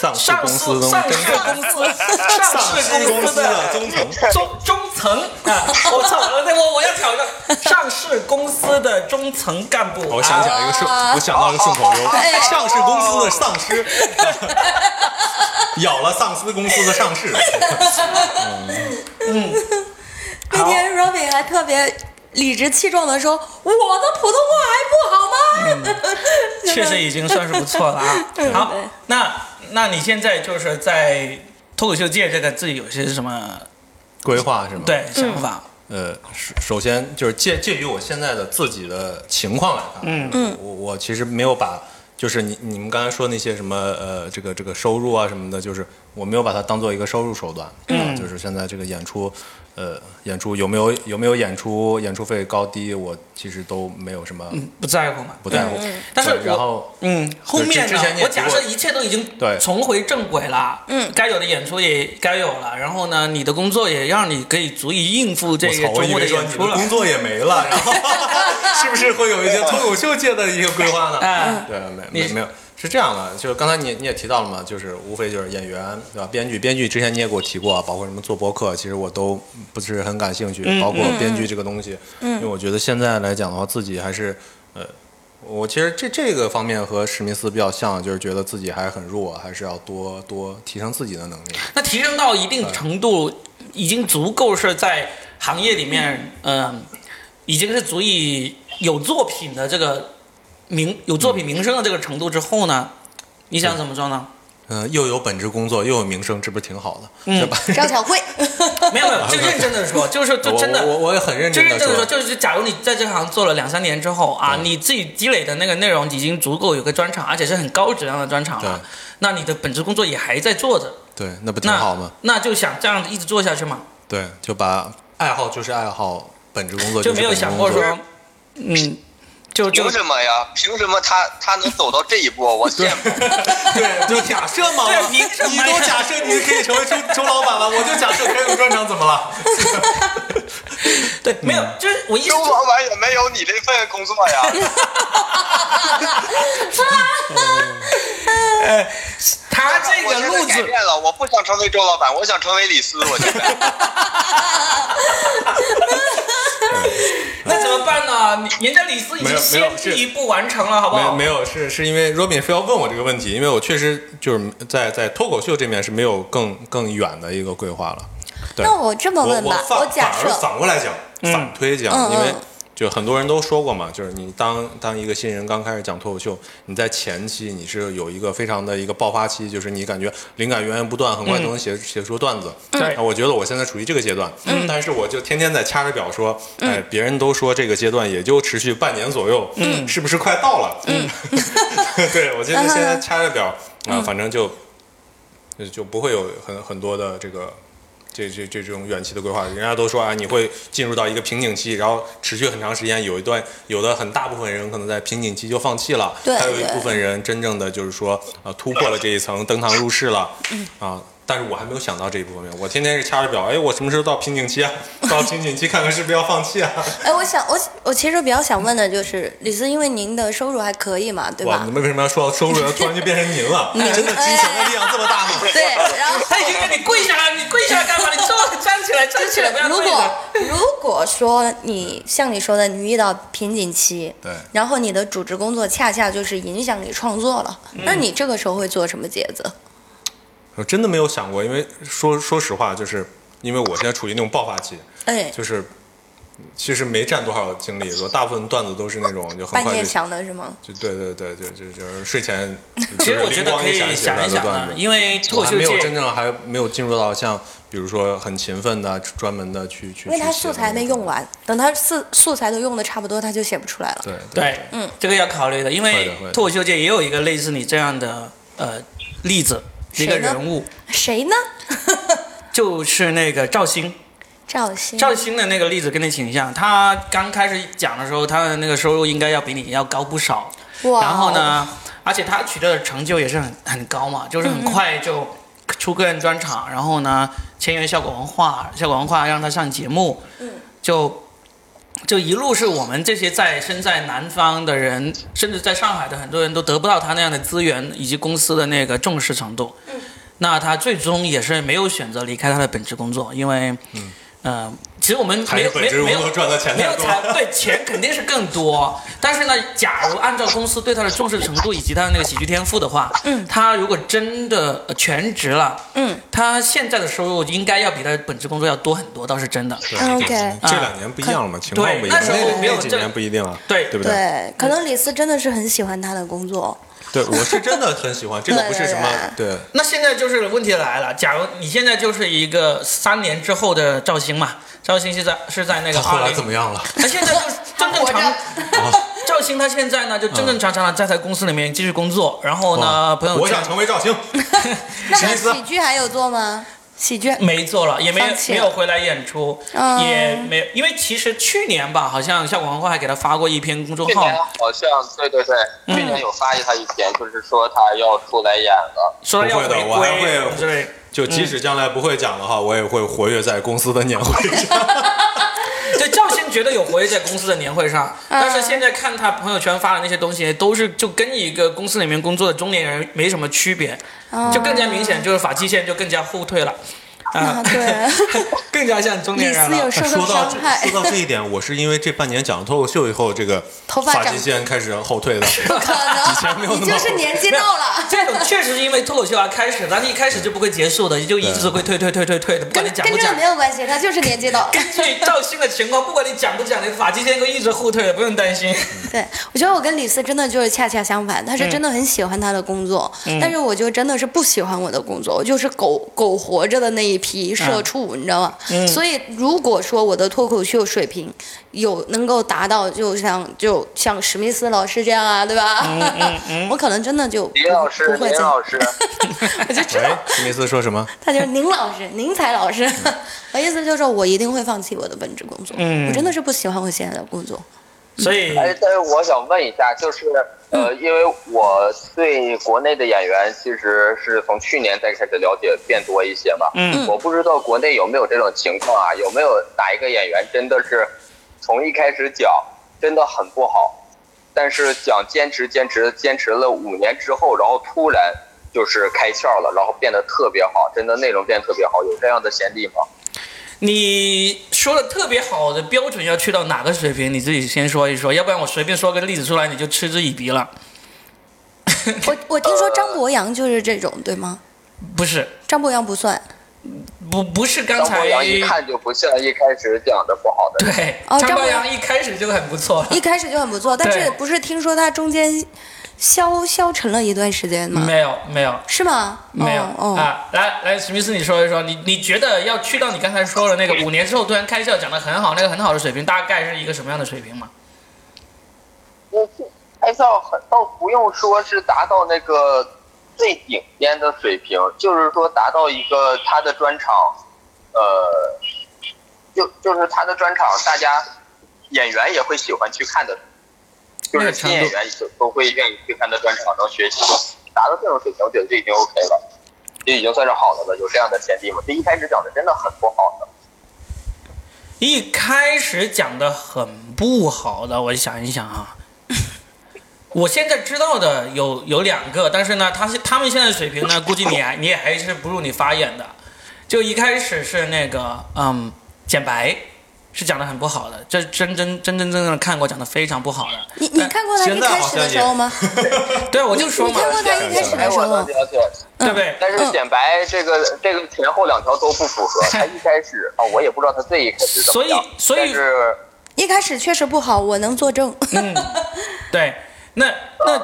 上市公司中上市公司上市公司的中层，中中层啊！我操，我我我要挑战上市公司的中层干部。我想起来一个顺，啊我想到一个顺口溜，哎上市公司的丧尸咬了丧尸公司的上市，嗯那天 Robin 还特别理直气壮的说：“我的普通话还不好吗？”确实已经算是不错了啊。好，那那你现在就是在脱口秀界这个自己有些什么规划是吗？，对想法？呃，首首先就是介介于我现在的自己的情况来看，嗯嗯，我我其实没有把。就是你你们刚才说那些什么呃这个这个收入啊什么的，就是我没有把它当做一个收入手段，嗯，就是现在这个演出，呃，演出有没有有没有演出，演出费高低，我其实都没有什么不在乎嘛，不在乎。但是然后嗯，后面呢我假设一切都已经对。重回正轨了，嗯，该有的演出也该有了，然后呢，你的工作也让你可以足以应付这个周末我以为说演出了。你的工，作也没了，然后 [laughs] 是不是会有一些脱口秀界的一个规划呢？嗯。对，没没没有，是这样的，就是刚才你你也提到了嘛，就是无非就是演员对吧？编剧，编剧之前你也给我提过啊，包括什么做播客，其实我都不是很感兴趣，嗯包括编剧这个东西，因为我觉得现在来讲的话，自己还是呃。我其实这这个方面和史密斯比较像，就是觉得自己还很弱，还是要多多提升自己的能力。那提升到一定程度，已经足够是在行业里面，嗯、已经是足以有作品的这个名有作品名声的这个程度之后呢，你想怎么做呢？嗯，又有本职工作，又有名声，这不是挺好的，嗯对吧？[laughs] 张小慧，[laughs] 没有没有，就认真的说，就是就真的我我我也很认真的就认真的说，就是假如你在这行做了两三年之后啊，你自己积累的那个内容已经足够有个专场，而且是很高质量的专场了对，那你的本职工作也还在做着，对，那不挺那好吗？那就想这样一直做下去嘛，对，就把爱好就是爱好，本职工作就是没有想过说，嗯，就就凭什么呀？凭什么他他能走到这一步？我羡慕。[laughs] 对，就假设嘛，对凭什么你都假设你可以成为周周老板了，我就假设开个专场怎么了？[laughs] 对，没有，就是我一周老板也没有你这份工作呀。[laughs] 他这个路子，改变了，我不想成为周老板，我想成为李斯。我现在 [laughs] 那怎么办呢？你人家李斯已经没有是先第一步完成了，好不好？没没有，是是因为 Robin 非要问我这个问题，因为我确实就是在在脱口秀这面是没有更更远的一个规划了。对，那我这么我问吧，我假设反而反过来讲，反推讲，因为就很多人都说过嘛，就是你当当一个新人刚开始讲脱口秀，你在前期你是有一个非常的一个爆发期，就是你感觉灵感源源不断，很快就能写、写出段子。对。啊我觉得我现在处于这个阶段，但是我就天天在掐着表说，哎，别人都说这个阶段也就持续半年左右，嗯，是不是快到了？嗯，[laughs] 对我现在现在掐着表啊，反正就就就不会有很很多的这个这这这种远期的规划，人家都说啊，你会进入到一个瓶颈期，然后持续很长时间，有一段有的很大部分人可能在瓶颈期就放弃了，对还有一部分人真正的就是说呃突破了这一层，登堂入室了，啊。但是我还没有想到这一部分，我天天是掐着表，哎，我什么时候到瓶颈期啊？到瓶颈期看看是不是要放弃啊？哎，我想我我其实比较想问的就是，李斯，因为您的收入还可以嘛，对哇，吧你？们为什么要说到收入，突然就变成您了？[laughs] 您真的金钱的力量这么大吗？[laughs] 对，然后他已经让你跪下了，你跪下来干嘛？你坐站起来，站起来，不要如果如果说你像你说的，你遇到瓶颈期，对然后你的主职工作恰恰就是影响你创作了，那你这个时候会做什么抉择？我真的没有想过，因为说说实话，就是因为我现在处于那种爆发期，哎，就是其实没占多少精力，我大部分段子都是那种就很半夜就想的是吗？就对对对对，就就是睡前，[laughs] 其实我觉得可以想一想啊，因为脱口秀我还没有真界，正还没有进入到像比如说很勤奋的专门的去去，因为他写素材没用完，等他素素材都用的差不多，他就写不出来了。对对，嗯，这个要考虑的，因为的会的脱口秀界也有一个类似你这样的呃例子，一个人物，谁呢？[laughs] 就是那个赵鑫。赵鑫。赵鑫的那个例子跟你挺像，他刚开始讲的时候，他的那个收入应该要比你要高不少。哇然后呢，而且他取得的成就也是很 [laughs] 很高嘛，就是很快就出个人专场，然后呢签约效果文化，效果文化让他上节目，嗯就就一路是我们这些在身在南方的人，甚至在上海的很多人都得不到他那样的资源以及公司的那个重视程度。那他最终也是没有选择离开他的本职工作，因为，嗯、其实我们还没有是本职没有没有工作赚的钱没有财对钱肯定是更多，但是呢，假如按照公司对他的重视程度以及他的那个喜剧天赋的话，嗯，他如果真的呃全职了，嗯，他现在的收入应该要比他本职工作要多很多，倒是真的。对 OK 这两年不一样了嘛，情况不一样，那时候那那几没有这年不一定了，对对不对？对，可能李斯真的是很喜欢他的工作。对，我是真的很喜欢，这个不是什么对。那现在就是问题来了，假如你现在就是一个三年之后的赵鑫嘛，赵鑫现在是在那个他后来二零怎么样了？他现在就是 [laughs] 正正常赵鑫他现在呢就正正常常的在他公司里面继续工作，然后呢朋友圈我想成为赵鑫，[laughs] [laughs] 那他什么意思喜剧还有做吗？喜剧没做了，也没没有回来演出，嗯也没有，因为其实去年吧，好像效果文化还给他发过一篇公众号去年，好像对对对，嗯去年有发他一篇，就是说他要出来演了。说要不会的回我还归会之类。就即使将来不会讲的话，我也会活跃在公司的年会上。[laughs] 对，觉得有活跃在公司的年会上，嗯。但是现在看他朋友圈发的那些东西，都是就跟一个公司里面工作的中年人没什么区别，就更加明显，就是发际线就更加后退了，啊啊，，对，[laughs] 更加像中年人了有。受说到伤害，说到这一点，我是因为这半年讲脱口秀以后，这个头发际线开始后退的。[laughs] 不可以前没有能，那么你就是年纪到了。这种确实是因为脱口秀而开始，但是一开始就不会结束的，就一直会退退退退退的，不管跟你讲不讲跟这个没。有关系，他就是年纪到了。根据赵鑫的情况，不管你讲不讲，你发际线会一直后退的，不用担心。[laughs] 对，我觉得我跟李斯真的就是恰恰相反，他是真的很喜欢他的工作，但是我就真的是不喜欢我的工作，我就是苟苟活着的那一批社畜，你知道吗？所以如果说我的脱口秀水平有能够达到，就像就像史密斯老师这样啊，对吧？[laughs] 我可能真的就不林老师，不会再，林老师，[laughs] 我就知道喂，史密斯说什么？他就是宁老师，宁财老师。[laughs] 我意思就是说我一定会放弃我的本职工作，我真的是不喜欢我现在的工作。所以，哎，但是我想问一下，就是呃，因为我对国内的演员其实是从去年才开始了解变多一些嘛。嗯我不知道国内有没有这种情况啊？有没有哪一个演员真的是从一开始讲真的很不好，但是讲坚持坚持坚持了五年之后，然后突然就是开窍了，然后变得特别好，真的内容变得特别好，有这样的先例吗？你说的特别好的标准要去到哪个水平？你自己先说一说，要不然我随便说个例子出来，你就嗤之以鼻了。[laughs] 我我听说张博洋就是这种，对吗？不是，张博洋不算。不不是刚才张博洋一看就不像一开始讲的不好的。对，张博哦张博洋洋一开始就很不错。一开始就很不错，但是不是听说他中间消消沉了一段时间吗？没有没有是吗？没有、哦哦啊！来来，史密斯，你说一说，你你觉得要去到你刚才说的那个五年之后突然开窍讲的很好，那个很好的水平，大概是一个什么样的水平吗？我？开窍很倒不用说是达到那个最顶尖的水平，就是说达到一个他的专场呃，就就是他的专场，大家演员也会喜欢去看的，就是新演员都都会愿意去看他专场，能学习，达到这种水平，我觉得就已经 OK 了，就已经算是好的了。有这样的前提嘛？这一开始讲的真的很不好的。一开始讲的很不好的，我想一想啊，我现在知道的有有两个，但是呢，他是他们现在水平呢，估计你还你也还是不如你发言的。就一开始是那个嗯，简白是讲的很不好的，这真真真真正正的看过讲的非常不好的。你你看过他一开始的时候吗？[laughs] 对，我就说嘛，你看过他一开始的时候吗？对不对？但是显白这个这个前后两条都不符合。他一开始啊，我也不知道他最一开始所以所以是一开始确实不好，我能作证。嗯，对，[laughs] 那那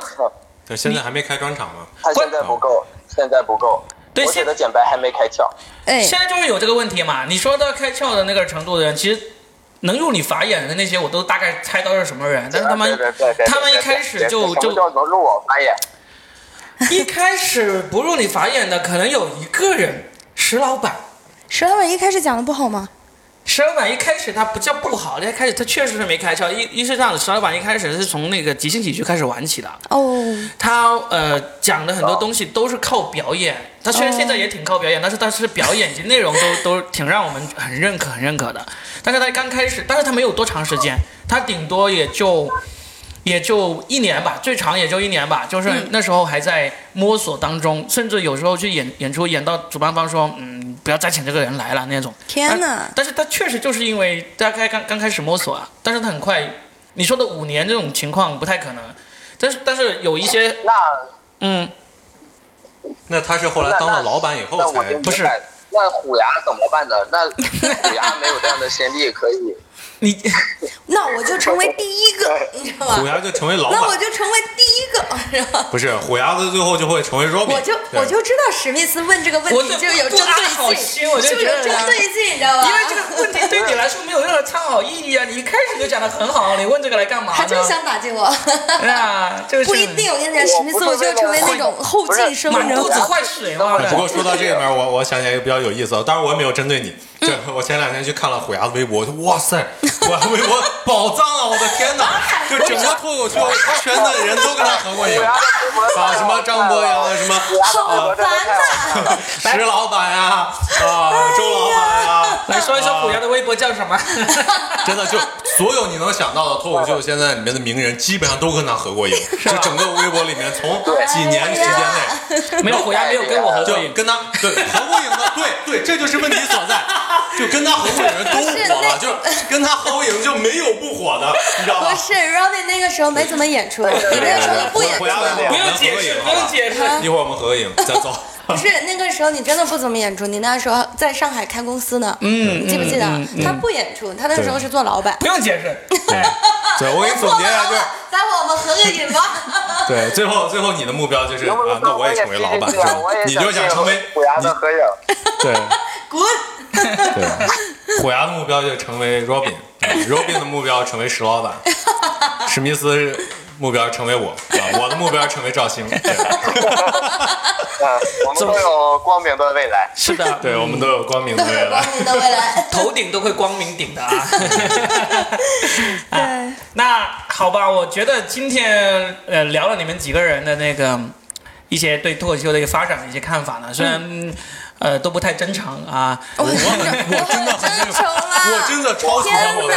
对，现在还没开专场吗？他现在不够，现在不够。对，我觉得简白还没开窍。哎，现在就是有这个问题嘛？你说到开窍的那个程度的人，其实能入你法眼的那些，我都大概猜到是什么人。但是他们他们一开始就就能入我法眼。一开始不入你法眼的，可能有一个人，石老板。石老板一开始讲的不好吗？石老板一开始他不叫不好，一开始他确实是没开窍。一一是这样的，石老板一开始是从那个即兴喜剧开始玩起的。哦。他呃讲的很多东西都是靠表演，他虽然现在也挺靠表演，但是他是表演及内容都 [laughs] 都挺让我们很认可很认可的。但是他刚开始，但是他没有多长时间，他顶多也就。也就一年吧，最长也就一年吧，就是那时候还在摸索当中，甚至有时候去演演出，演到主办方说，嗯，不要再请这个人来了那种。天哪！但是他确实就是因为大概刚刚开始摸索啊，但是他很快，你说的五年这种情况不太可能，但是但是有一些那嗯，那他是后来当了老板以后才不是？那虎牙怎么办呢？那虎牙没有这样的先例可以。你，那我就成为第一个，[laughs] 你知道吗？虎牙就成为老板，那我就成为第一个，是吧？不是虎牙子最后就会成为 Robin。我就我就知道史密斯问这个问题就有针对性，就有针对性，你知道吧？因为这个问题对你来说没有任何参考意义啊！你一开始就讲的很好，你问这个来干嘛？他就想打击我。[laughs] 对啊，这个不一定。我跟你讲，史密斯我就成为那种后进生人，肚子坏水嘛。不过说到这里面，我我想起来一个比较有意思的，当然我也没有针对你。就我前两天去看了虎牙的微博，就哇塞，我微博宝藏啊！我的天哪，就整个脱口秀圈的人都跟他合过影，啊，什么张博洋，什么啊，[laughs] 石老板呀，啊，周老板呀，来说一说虎牙的微博叫什么？[laughs] 真的就所有你能想到的脱口秀现在里面的名人，基本上都跟他合过影，就整个微博里面从几年时间内，没有虎牙没有跟我合过影，跟他对合过影的，对对，这就是问题所在。[laughs] 就跟他合过影人都火了，就跟他合过影就没有不火的，你知道吗？不是，Robin 那个时候没怎么演出，你那个时候不演出，不用解释，不用解释。一会儿我们合个影再走。[laughs] 不是那个时候你真的不怎么演出，你那时候在上海开公司呢，嗯，记不记得？他不演出，他那时候是做老板。不用解释。[laughs] 对，我给你总结一下，就是待会我们合个影吧。对，最后最后你的目标就是啊，那我也成为老板，是吧？你就想成为虎牙的合影。对。滚。对，虎牙的目标就成为 Robin，Robin 的目标成为石老板，史密斯目标成为我，我的目标成为赵星。嗯，我们都有光明的未来。是的，对，我们都有光明的未来。光明的未来，头顶都会光明顶的啊。对，[laughs] 那好吧，我觉得今天呃聊了你们几个人的那个一些对脱口秀的一个发展的一些看法呢，虽然。呃，都不太 [laughs] 真诚啊！我我真的很真诚我真的超喜欢我的，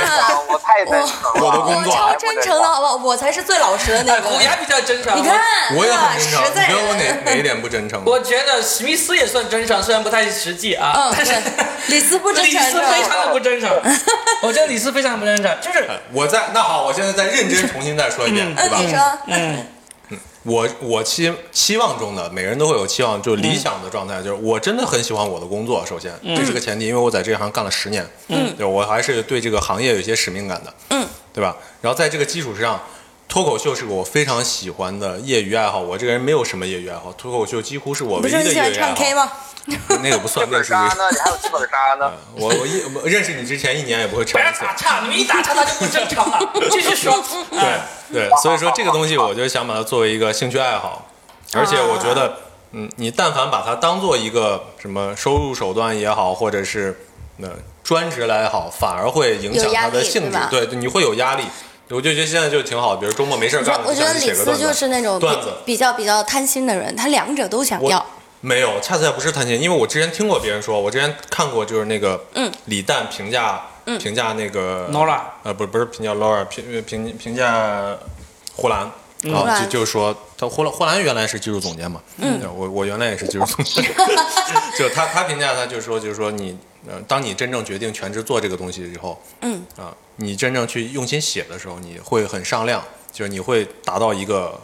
我太真诚了，我的工作超真诚的，好不好？我才是最老实的那个。虎牙比较真诚，你看，我也很真诚。你觉得我哪哪一点不真诚？[laughs] 我觉得史密斯也算真诚，虽然不太实际啊。但是李斯不真诚，李斯非常的不真诚。[laughs] 我觉得李斯非常不真诚，就是我在那好，我现在再认真重新再说一遍，对吧？你说，嗯。我我期期望中的每个人都会有期望，就是理想的状态，就是我真的很喜欢我的工作。首先，这是个前提，因为我在这一行干了十年，嗯，对我还是对这个行业有一些使命感的，嗯，对吧？然后在这个基础之上，脱口秀是我非常喜欢的业余爱好。我这个人没有什么业余爱好，脱口秀几乎是我唯一的业余爱好。唱 K 吗？[laughs] 那个不算，[laughs] 那是。呢？你还有剧本杀呢？[laughs] 我我一认识你之前一年也不会唱一次。不要打岔，你们一打岔他就不正常了。继续说。对对，所以说这个东西，我就想把它作为一个兴趣爱好。而且我觉得，嗯，你但凡把它当做一个什么收入手段也好，或者是那专职来好，反而会影响他的兴致力对吧。对，你会有压力。我就觉得现在就挺好，比如周末没事儿干，我觉得李斯就是那种比段子。比较比较贪心的人，他两者都想要。没有，恰恰不是贪心，因为我之前听过别人说，我之前看过就是那个嗯李诞评价评价那个 Laura，呃不不是评价 Laura 评评评价呼兰。啊，就就是说，他呼兰霍兰原来是技术总监嘛，嗯，我我原来也是技术总监，[laughs] 就他他评价他就是说就是说你呃，当你真正决定全职做这个东西以后，嗯。啊，你真正去用心写的时候，你会很上量，就是你会达到一个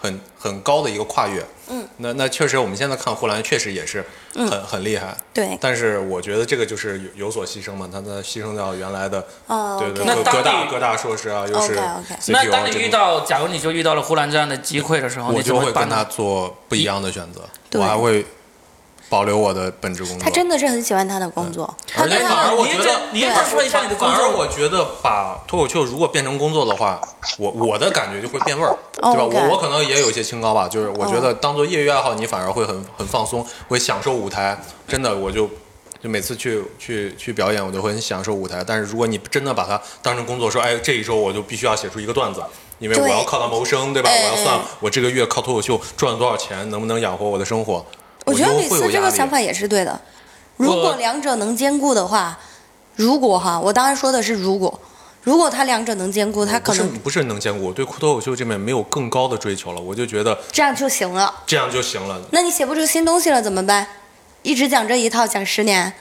很很高的一个跨越。嗯，那那确实，我们现在看呼兰确实也是很、很厉害。对但是我觉得这个就是有有所牺牲嘛，他在牺牲掉原来的，哦对对那各大各大硕士啊，又是那当你遇到，假如你就遇到了呼兰这样的机会的时候，我你就会跟他？做不一样的选择，对我还会保留我的本职工作。他真的是很喜欢他的工作，而且反而我觉得你也说一下你的工反而。我觉得把脱口秀如果变成工作的话，我我的感觉就会变味儿，对吧？我我可能也有一些清高吧，就是我觉得当做业余爱好，你反而会很很放松，会享受舞台。真的，我就就每次去去去表演，我就会很享受舞台。但是如果你真的把它当成工作，说哎这一周我就必须要写出一个段子。因为我要靠它谋生，对吧？哎我要算哎我这个月靠脱口秀赚了多少钱，能不能养活我的生活？我觉得就李斯这个想法也是对的。如果两者能兼顾的话，如果哈，我当然说的是如果，如果他两者能兼顾，他可能不是不是能兼顾，我对脱口秀这边没有更高的追求了，我就觉得这样就行了。这样就行了。那你写不出新东西了怎么办？一直讲这一套讲十年，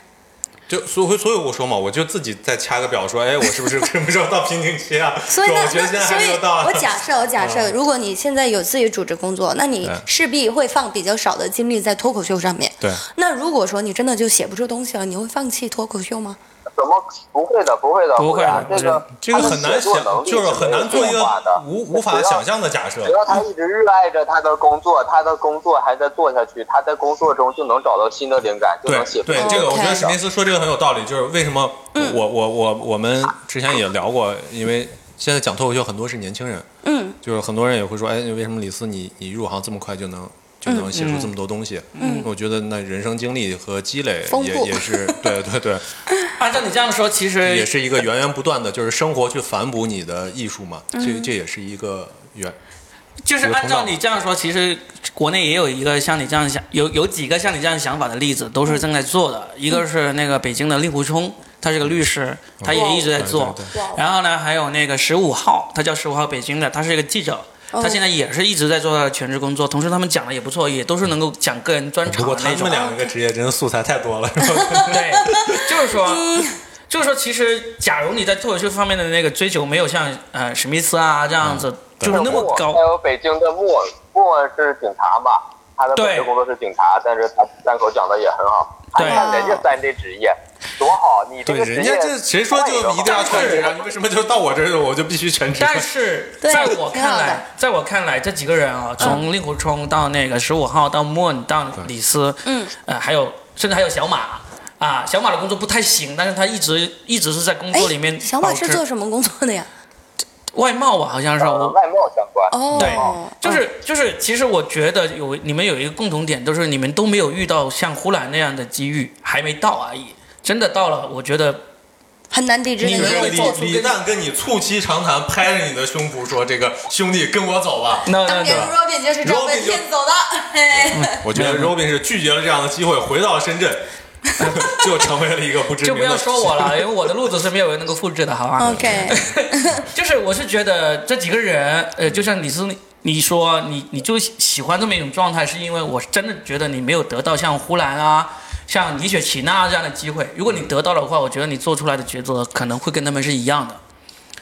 就所以所以我说嘛，我就自己再掐个表，说，哎，我是不是什么时候到瓶颈期啊？所以那说我觉得现在那所以还没有到。我假设我假设，如果你现在有自己组织工作，那你势必会放比较少的精力在脱口秀上面。对，那如果说你真的就写不出东西了，你会放弃脱口秀吗？怎么不会的？不会的，不会的这个这个很难写就是很难做一个无无法想象的假设只。要他一直热爱着他的工作，他的工作还在做下去，他在工作中就能找到新的灵感，就能写出对，这个我觉得史密斯说这个很有道理，就是为什么我我我我们之前也聊过，因为现在讲脱口秀很多是年轻人，嗯，就是很多人也会说，哎，为什么李斯你你入行这么快就能就能写出这么多东西？嗯，我觉得那人生经历和积累也也是对 [laughs] 对对，按照你这样说，其实也是一个源源不断的，就是生活去反哺你的艺术嘛，这这也是一个源。就是按照你这样说，其实国内也有一个像你这样想，有有几个像你这样想法的例子，都是正在做的。一个是那个北京的令狐冲，他是个律师，他也一直在做对对。然后呢，还有那个十五号，他叫十五号北京的，他是一个记者。他现在也是一直在做他的全职工作，同时他们讲的也不错，也都是能够讲个人专不过他场的那种。们 [laughs] 两个职业真的素材太多了，是吧？对，就是说，就是说，其实假如你在脱口秀方面的那个追求没有像呃史密斯啊这样子，就是那么高。还，有北京的莫莫是警察嘛，他的本职工作是警察，但是他单口讲的也很好。对看人家三这职业多好，你这对，个职业人家这谁说就一定要全职啊？你为什么就到我这儿我就必须全职？但是在我看来，在我看来，这几个人啊，从令狐冲到那个十五号，到莫恩，到李斯，嗯，呃，还有甚至还有小马啊，小马的工作不太行，但是他一直一直是在工作里面哎，小马是做什么工作的呀？外贸吧，好像是我。呃外贸相关。哦，对，就是就是，其实我觉得有你们有一个共同点，都是你们都没有遇到像呼兰那样的机遇，还没到而已。真的到了，我觉得很难抵制你们会那个做出李李诞跟你促膝长谈，拍着你的胸脯说：“这个兄弟，跟我走吧。[laughs] 那那当年对 Robin 就是这样被 Robin 就骗走的。嘿”我觉得 [laughs] Robin 是拒绝了这样的机会，回到了深圳，[laughs] 就成为了一个不知名的。就不要说我了，因为我的路子是没有人能够复制的，好吧？OK，[laughs] 就是我是觉得这几个人，呃，就像李斯，你说你你就喜欢这么一种状态，是因为我真的觉得你没有得到像呼兰啊、像李雪琴啊这样的机会。如果你得到的话，我觉得你做出来的抉择可能会跟他们是一样的。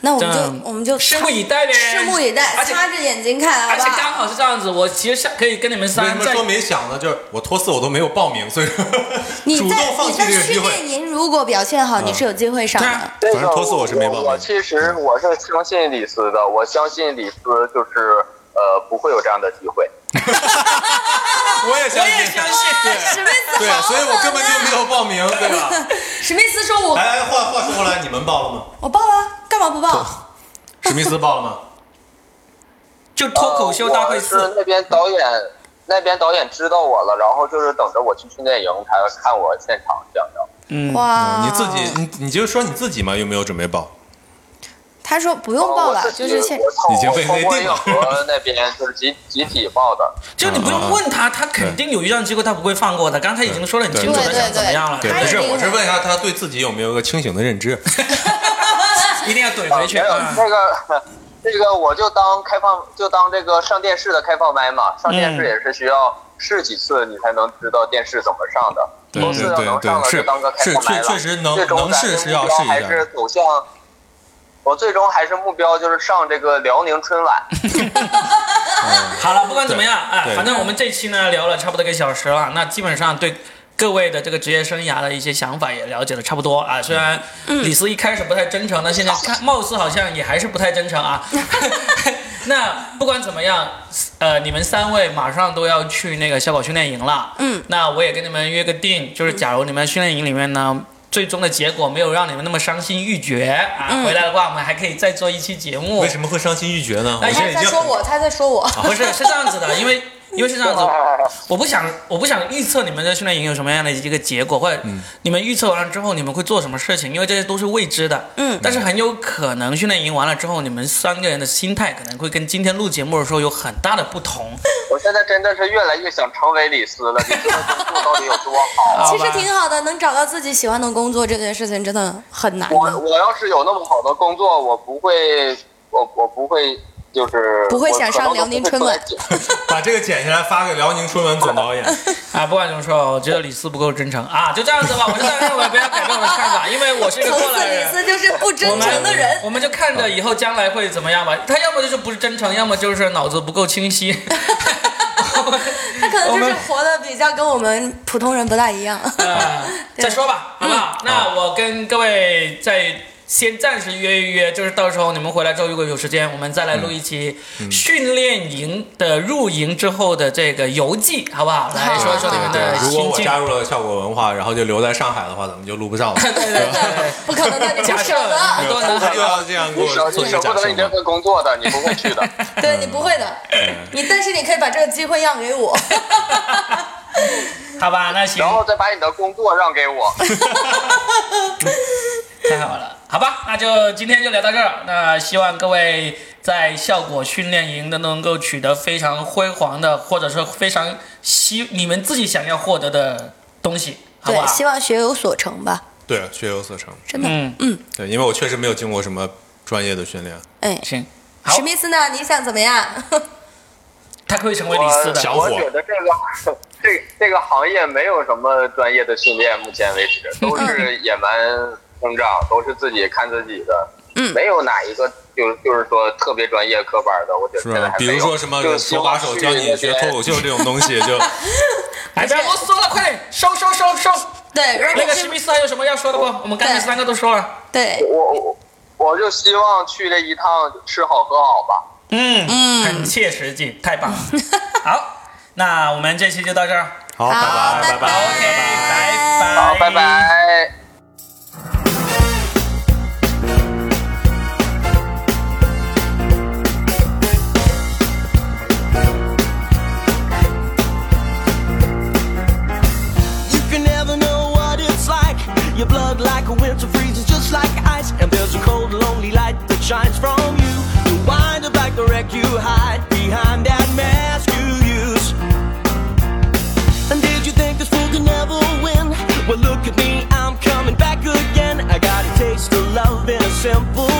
那我们就我们就拭目以待呗拭目以待，擦着眼睛看，好而且？刚好是这样子，我其实想可以跟你们为什三在么说没想呢？就是我托四我都没有报名，所以说 [laughs] 你在主动放你在弃这个机会。训练营如果表现好，你是有机会上的对啊。这个反正托四我是没报名我其实我是相信李斯的，我相信李斯就是呃不会有这样的机会。[laughs] 我也相信，我也相信史密斯对，所以我根本就没有报名，对吧？[laughs] 史密斯说我哎哎，话话说回来，你们报了吗？我报了，干嘛不报？[laughs] 史密斯报了吗？就脱口秀大会四，那边导演那边导演知道我了，然后就是等着我去训练营，他看我现场这样的。嗯，哇，你自己，你你就说你自己嘛，有没有准备报？他说不用报了，就是现已经被我从内定了那边就是集集体报的。就你不用问他，他肯定有预算机构，他不会放过的。刚才已经说了很清楚了，对对想怎么样了？对，不是，我是问一下他对自己有没有一个清醒的认知。一定要怼回去啊！这个这个我就当开放，就当这个上电视的开放麦嘛。上电视也是需要试几次，你才能知道电视怎么上的。对多次要对能上了对就当个开放麦了。是确确实能最终能试是要试一下还是走向。我最终还是目标就是上这个辽宁春晚。[laughs] 好了，不管怎么样，哎，反正我们这期呢聊了差不多一个小时了，那基本上对各位的这个职业生涯的一些想法也了解的差不多啊。虽然李斯一开始不太真诚，那现在看貌似好像也还是不太真诚啊。[laughs] [laughs] 那不管怎么样，呃，你们三位马上都要去那个小狗训练营了，嗯，那我也跟你们约个定，就是假如你们训练营里面呢。最终的结果没有让你们那么伤心欲绝啊！回来的话，我们还可以再做一期节目。为什么会伤心欲绝呢？他在说我，他在说我，不是，是这样子的，因为因为是这样子，[laughs] 我不想我不想预测你们的训练营有什么样的一个结果，或者你们预测完了之后你们会做什么事情，因为这些都是未知的。嗯但是很有可能训练营完了之后，你们三个人的心态可能会跟今天录节目的时候有很大的不同。[laughs] 我现在真的是越来越想成为李斯了。李斯的工作到底有多好？[laughs] 其实挺好的，能找到自己喜欢的工作这件事情真的很难。我我要是有那么好的工作，我不会，我我不会，就是不会想上辽宁春晚。[laughs] [laughs] 把这个剪下来发给辽宁春晚总导演。[laughs] 啊，不管怎么说，我觉得李斯不够真诚啊，就这样子吧，我就认为，不要改变我的看法，因为我是一个从过来人。此李斯就是不真诚的人。我们就看着以后将来会怎么样吧。他要么就是不是真诚，要么就是脑子不够清晰。他可能就是活的比较跟我们普通人不大一样。呃，再说吧，好不好？那我跟各位再先暂时约一约，就是到时候你们回来之后，如果有时间，我们再来录一期训练营的入营之后的这个游记，好不好？来说一说你们的如果我心境。加入了效果文化，然后就留在上海的话，咱们就录不上了。[laughs] 对对对对，不可能的，你不假设舍得，很多男孩就要这样给你我舍。不得你这份工作的，你不会去 [laughs] 的。对你不会的，你但是你可以把这个机会让给我。[laughs] 好吧，那行然，后再把你的工作让给我。太好了，好吧，那就今天就聊到这儿。那希望各位在效果训练营的能够取得非常辉煌的，或者说非常希你们自己想要获得的东西，好不对，希望学有所成吧，对，学有所成。真的。嗯，嗯，对，因为我确实没有经过什么专业的训练。哎，行，好史，密斯呢？你想怎么样？[laughs] 他可以成为李斯的。小伙我觉得这个 [laughs] 这这个行业没有什么专业的训练，目前为止都是野蛮生长，都是自己看自己的。嗯没有哪一个就是就是说特别专业科班的，我觉得？现在还没有比如说什么就是手把手教你学脱口秀这种东西，就 [laughs] 哎，不要啰嗦了，快点收收收收。对，那个史密斯还有什么要说的不？我们刚才三个都说了。对，我我我就希望去这一趟吃好喝好吧。嗯嗯很切实际，太棒了。[laughs] 好，那我们这期就到这儿。好，拜好拜，拜拜拜 OK，拜拜。好，拜。拜。Freezes like ice. And there's a cold, lonely light that shines from you. You wind up like the wreck you hide behind that mask you use. And did you think this fool could never win? Well, look at me, I'm coming back again. I got a taste of love in a simple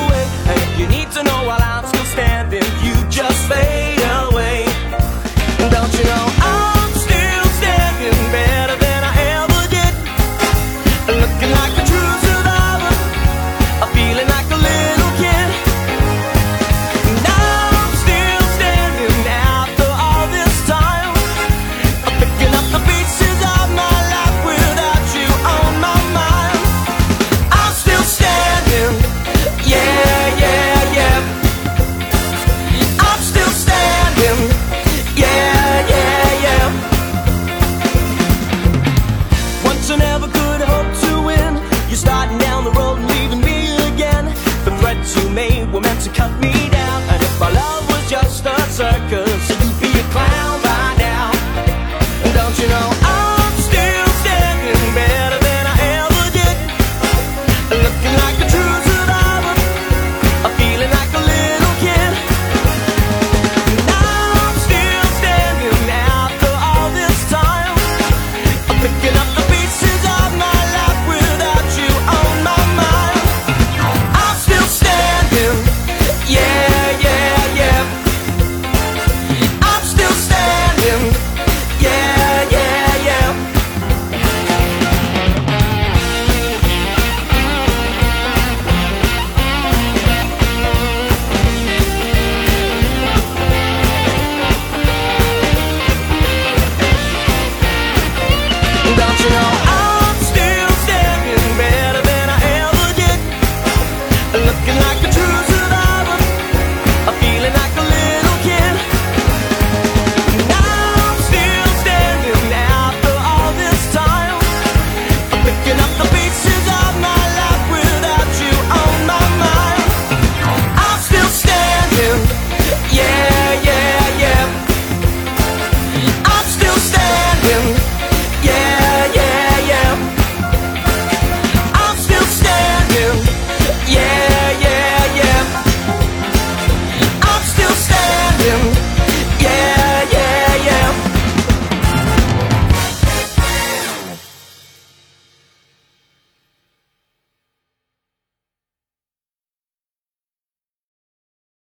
cut me down. And if my love was just a circus,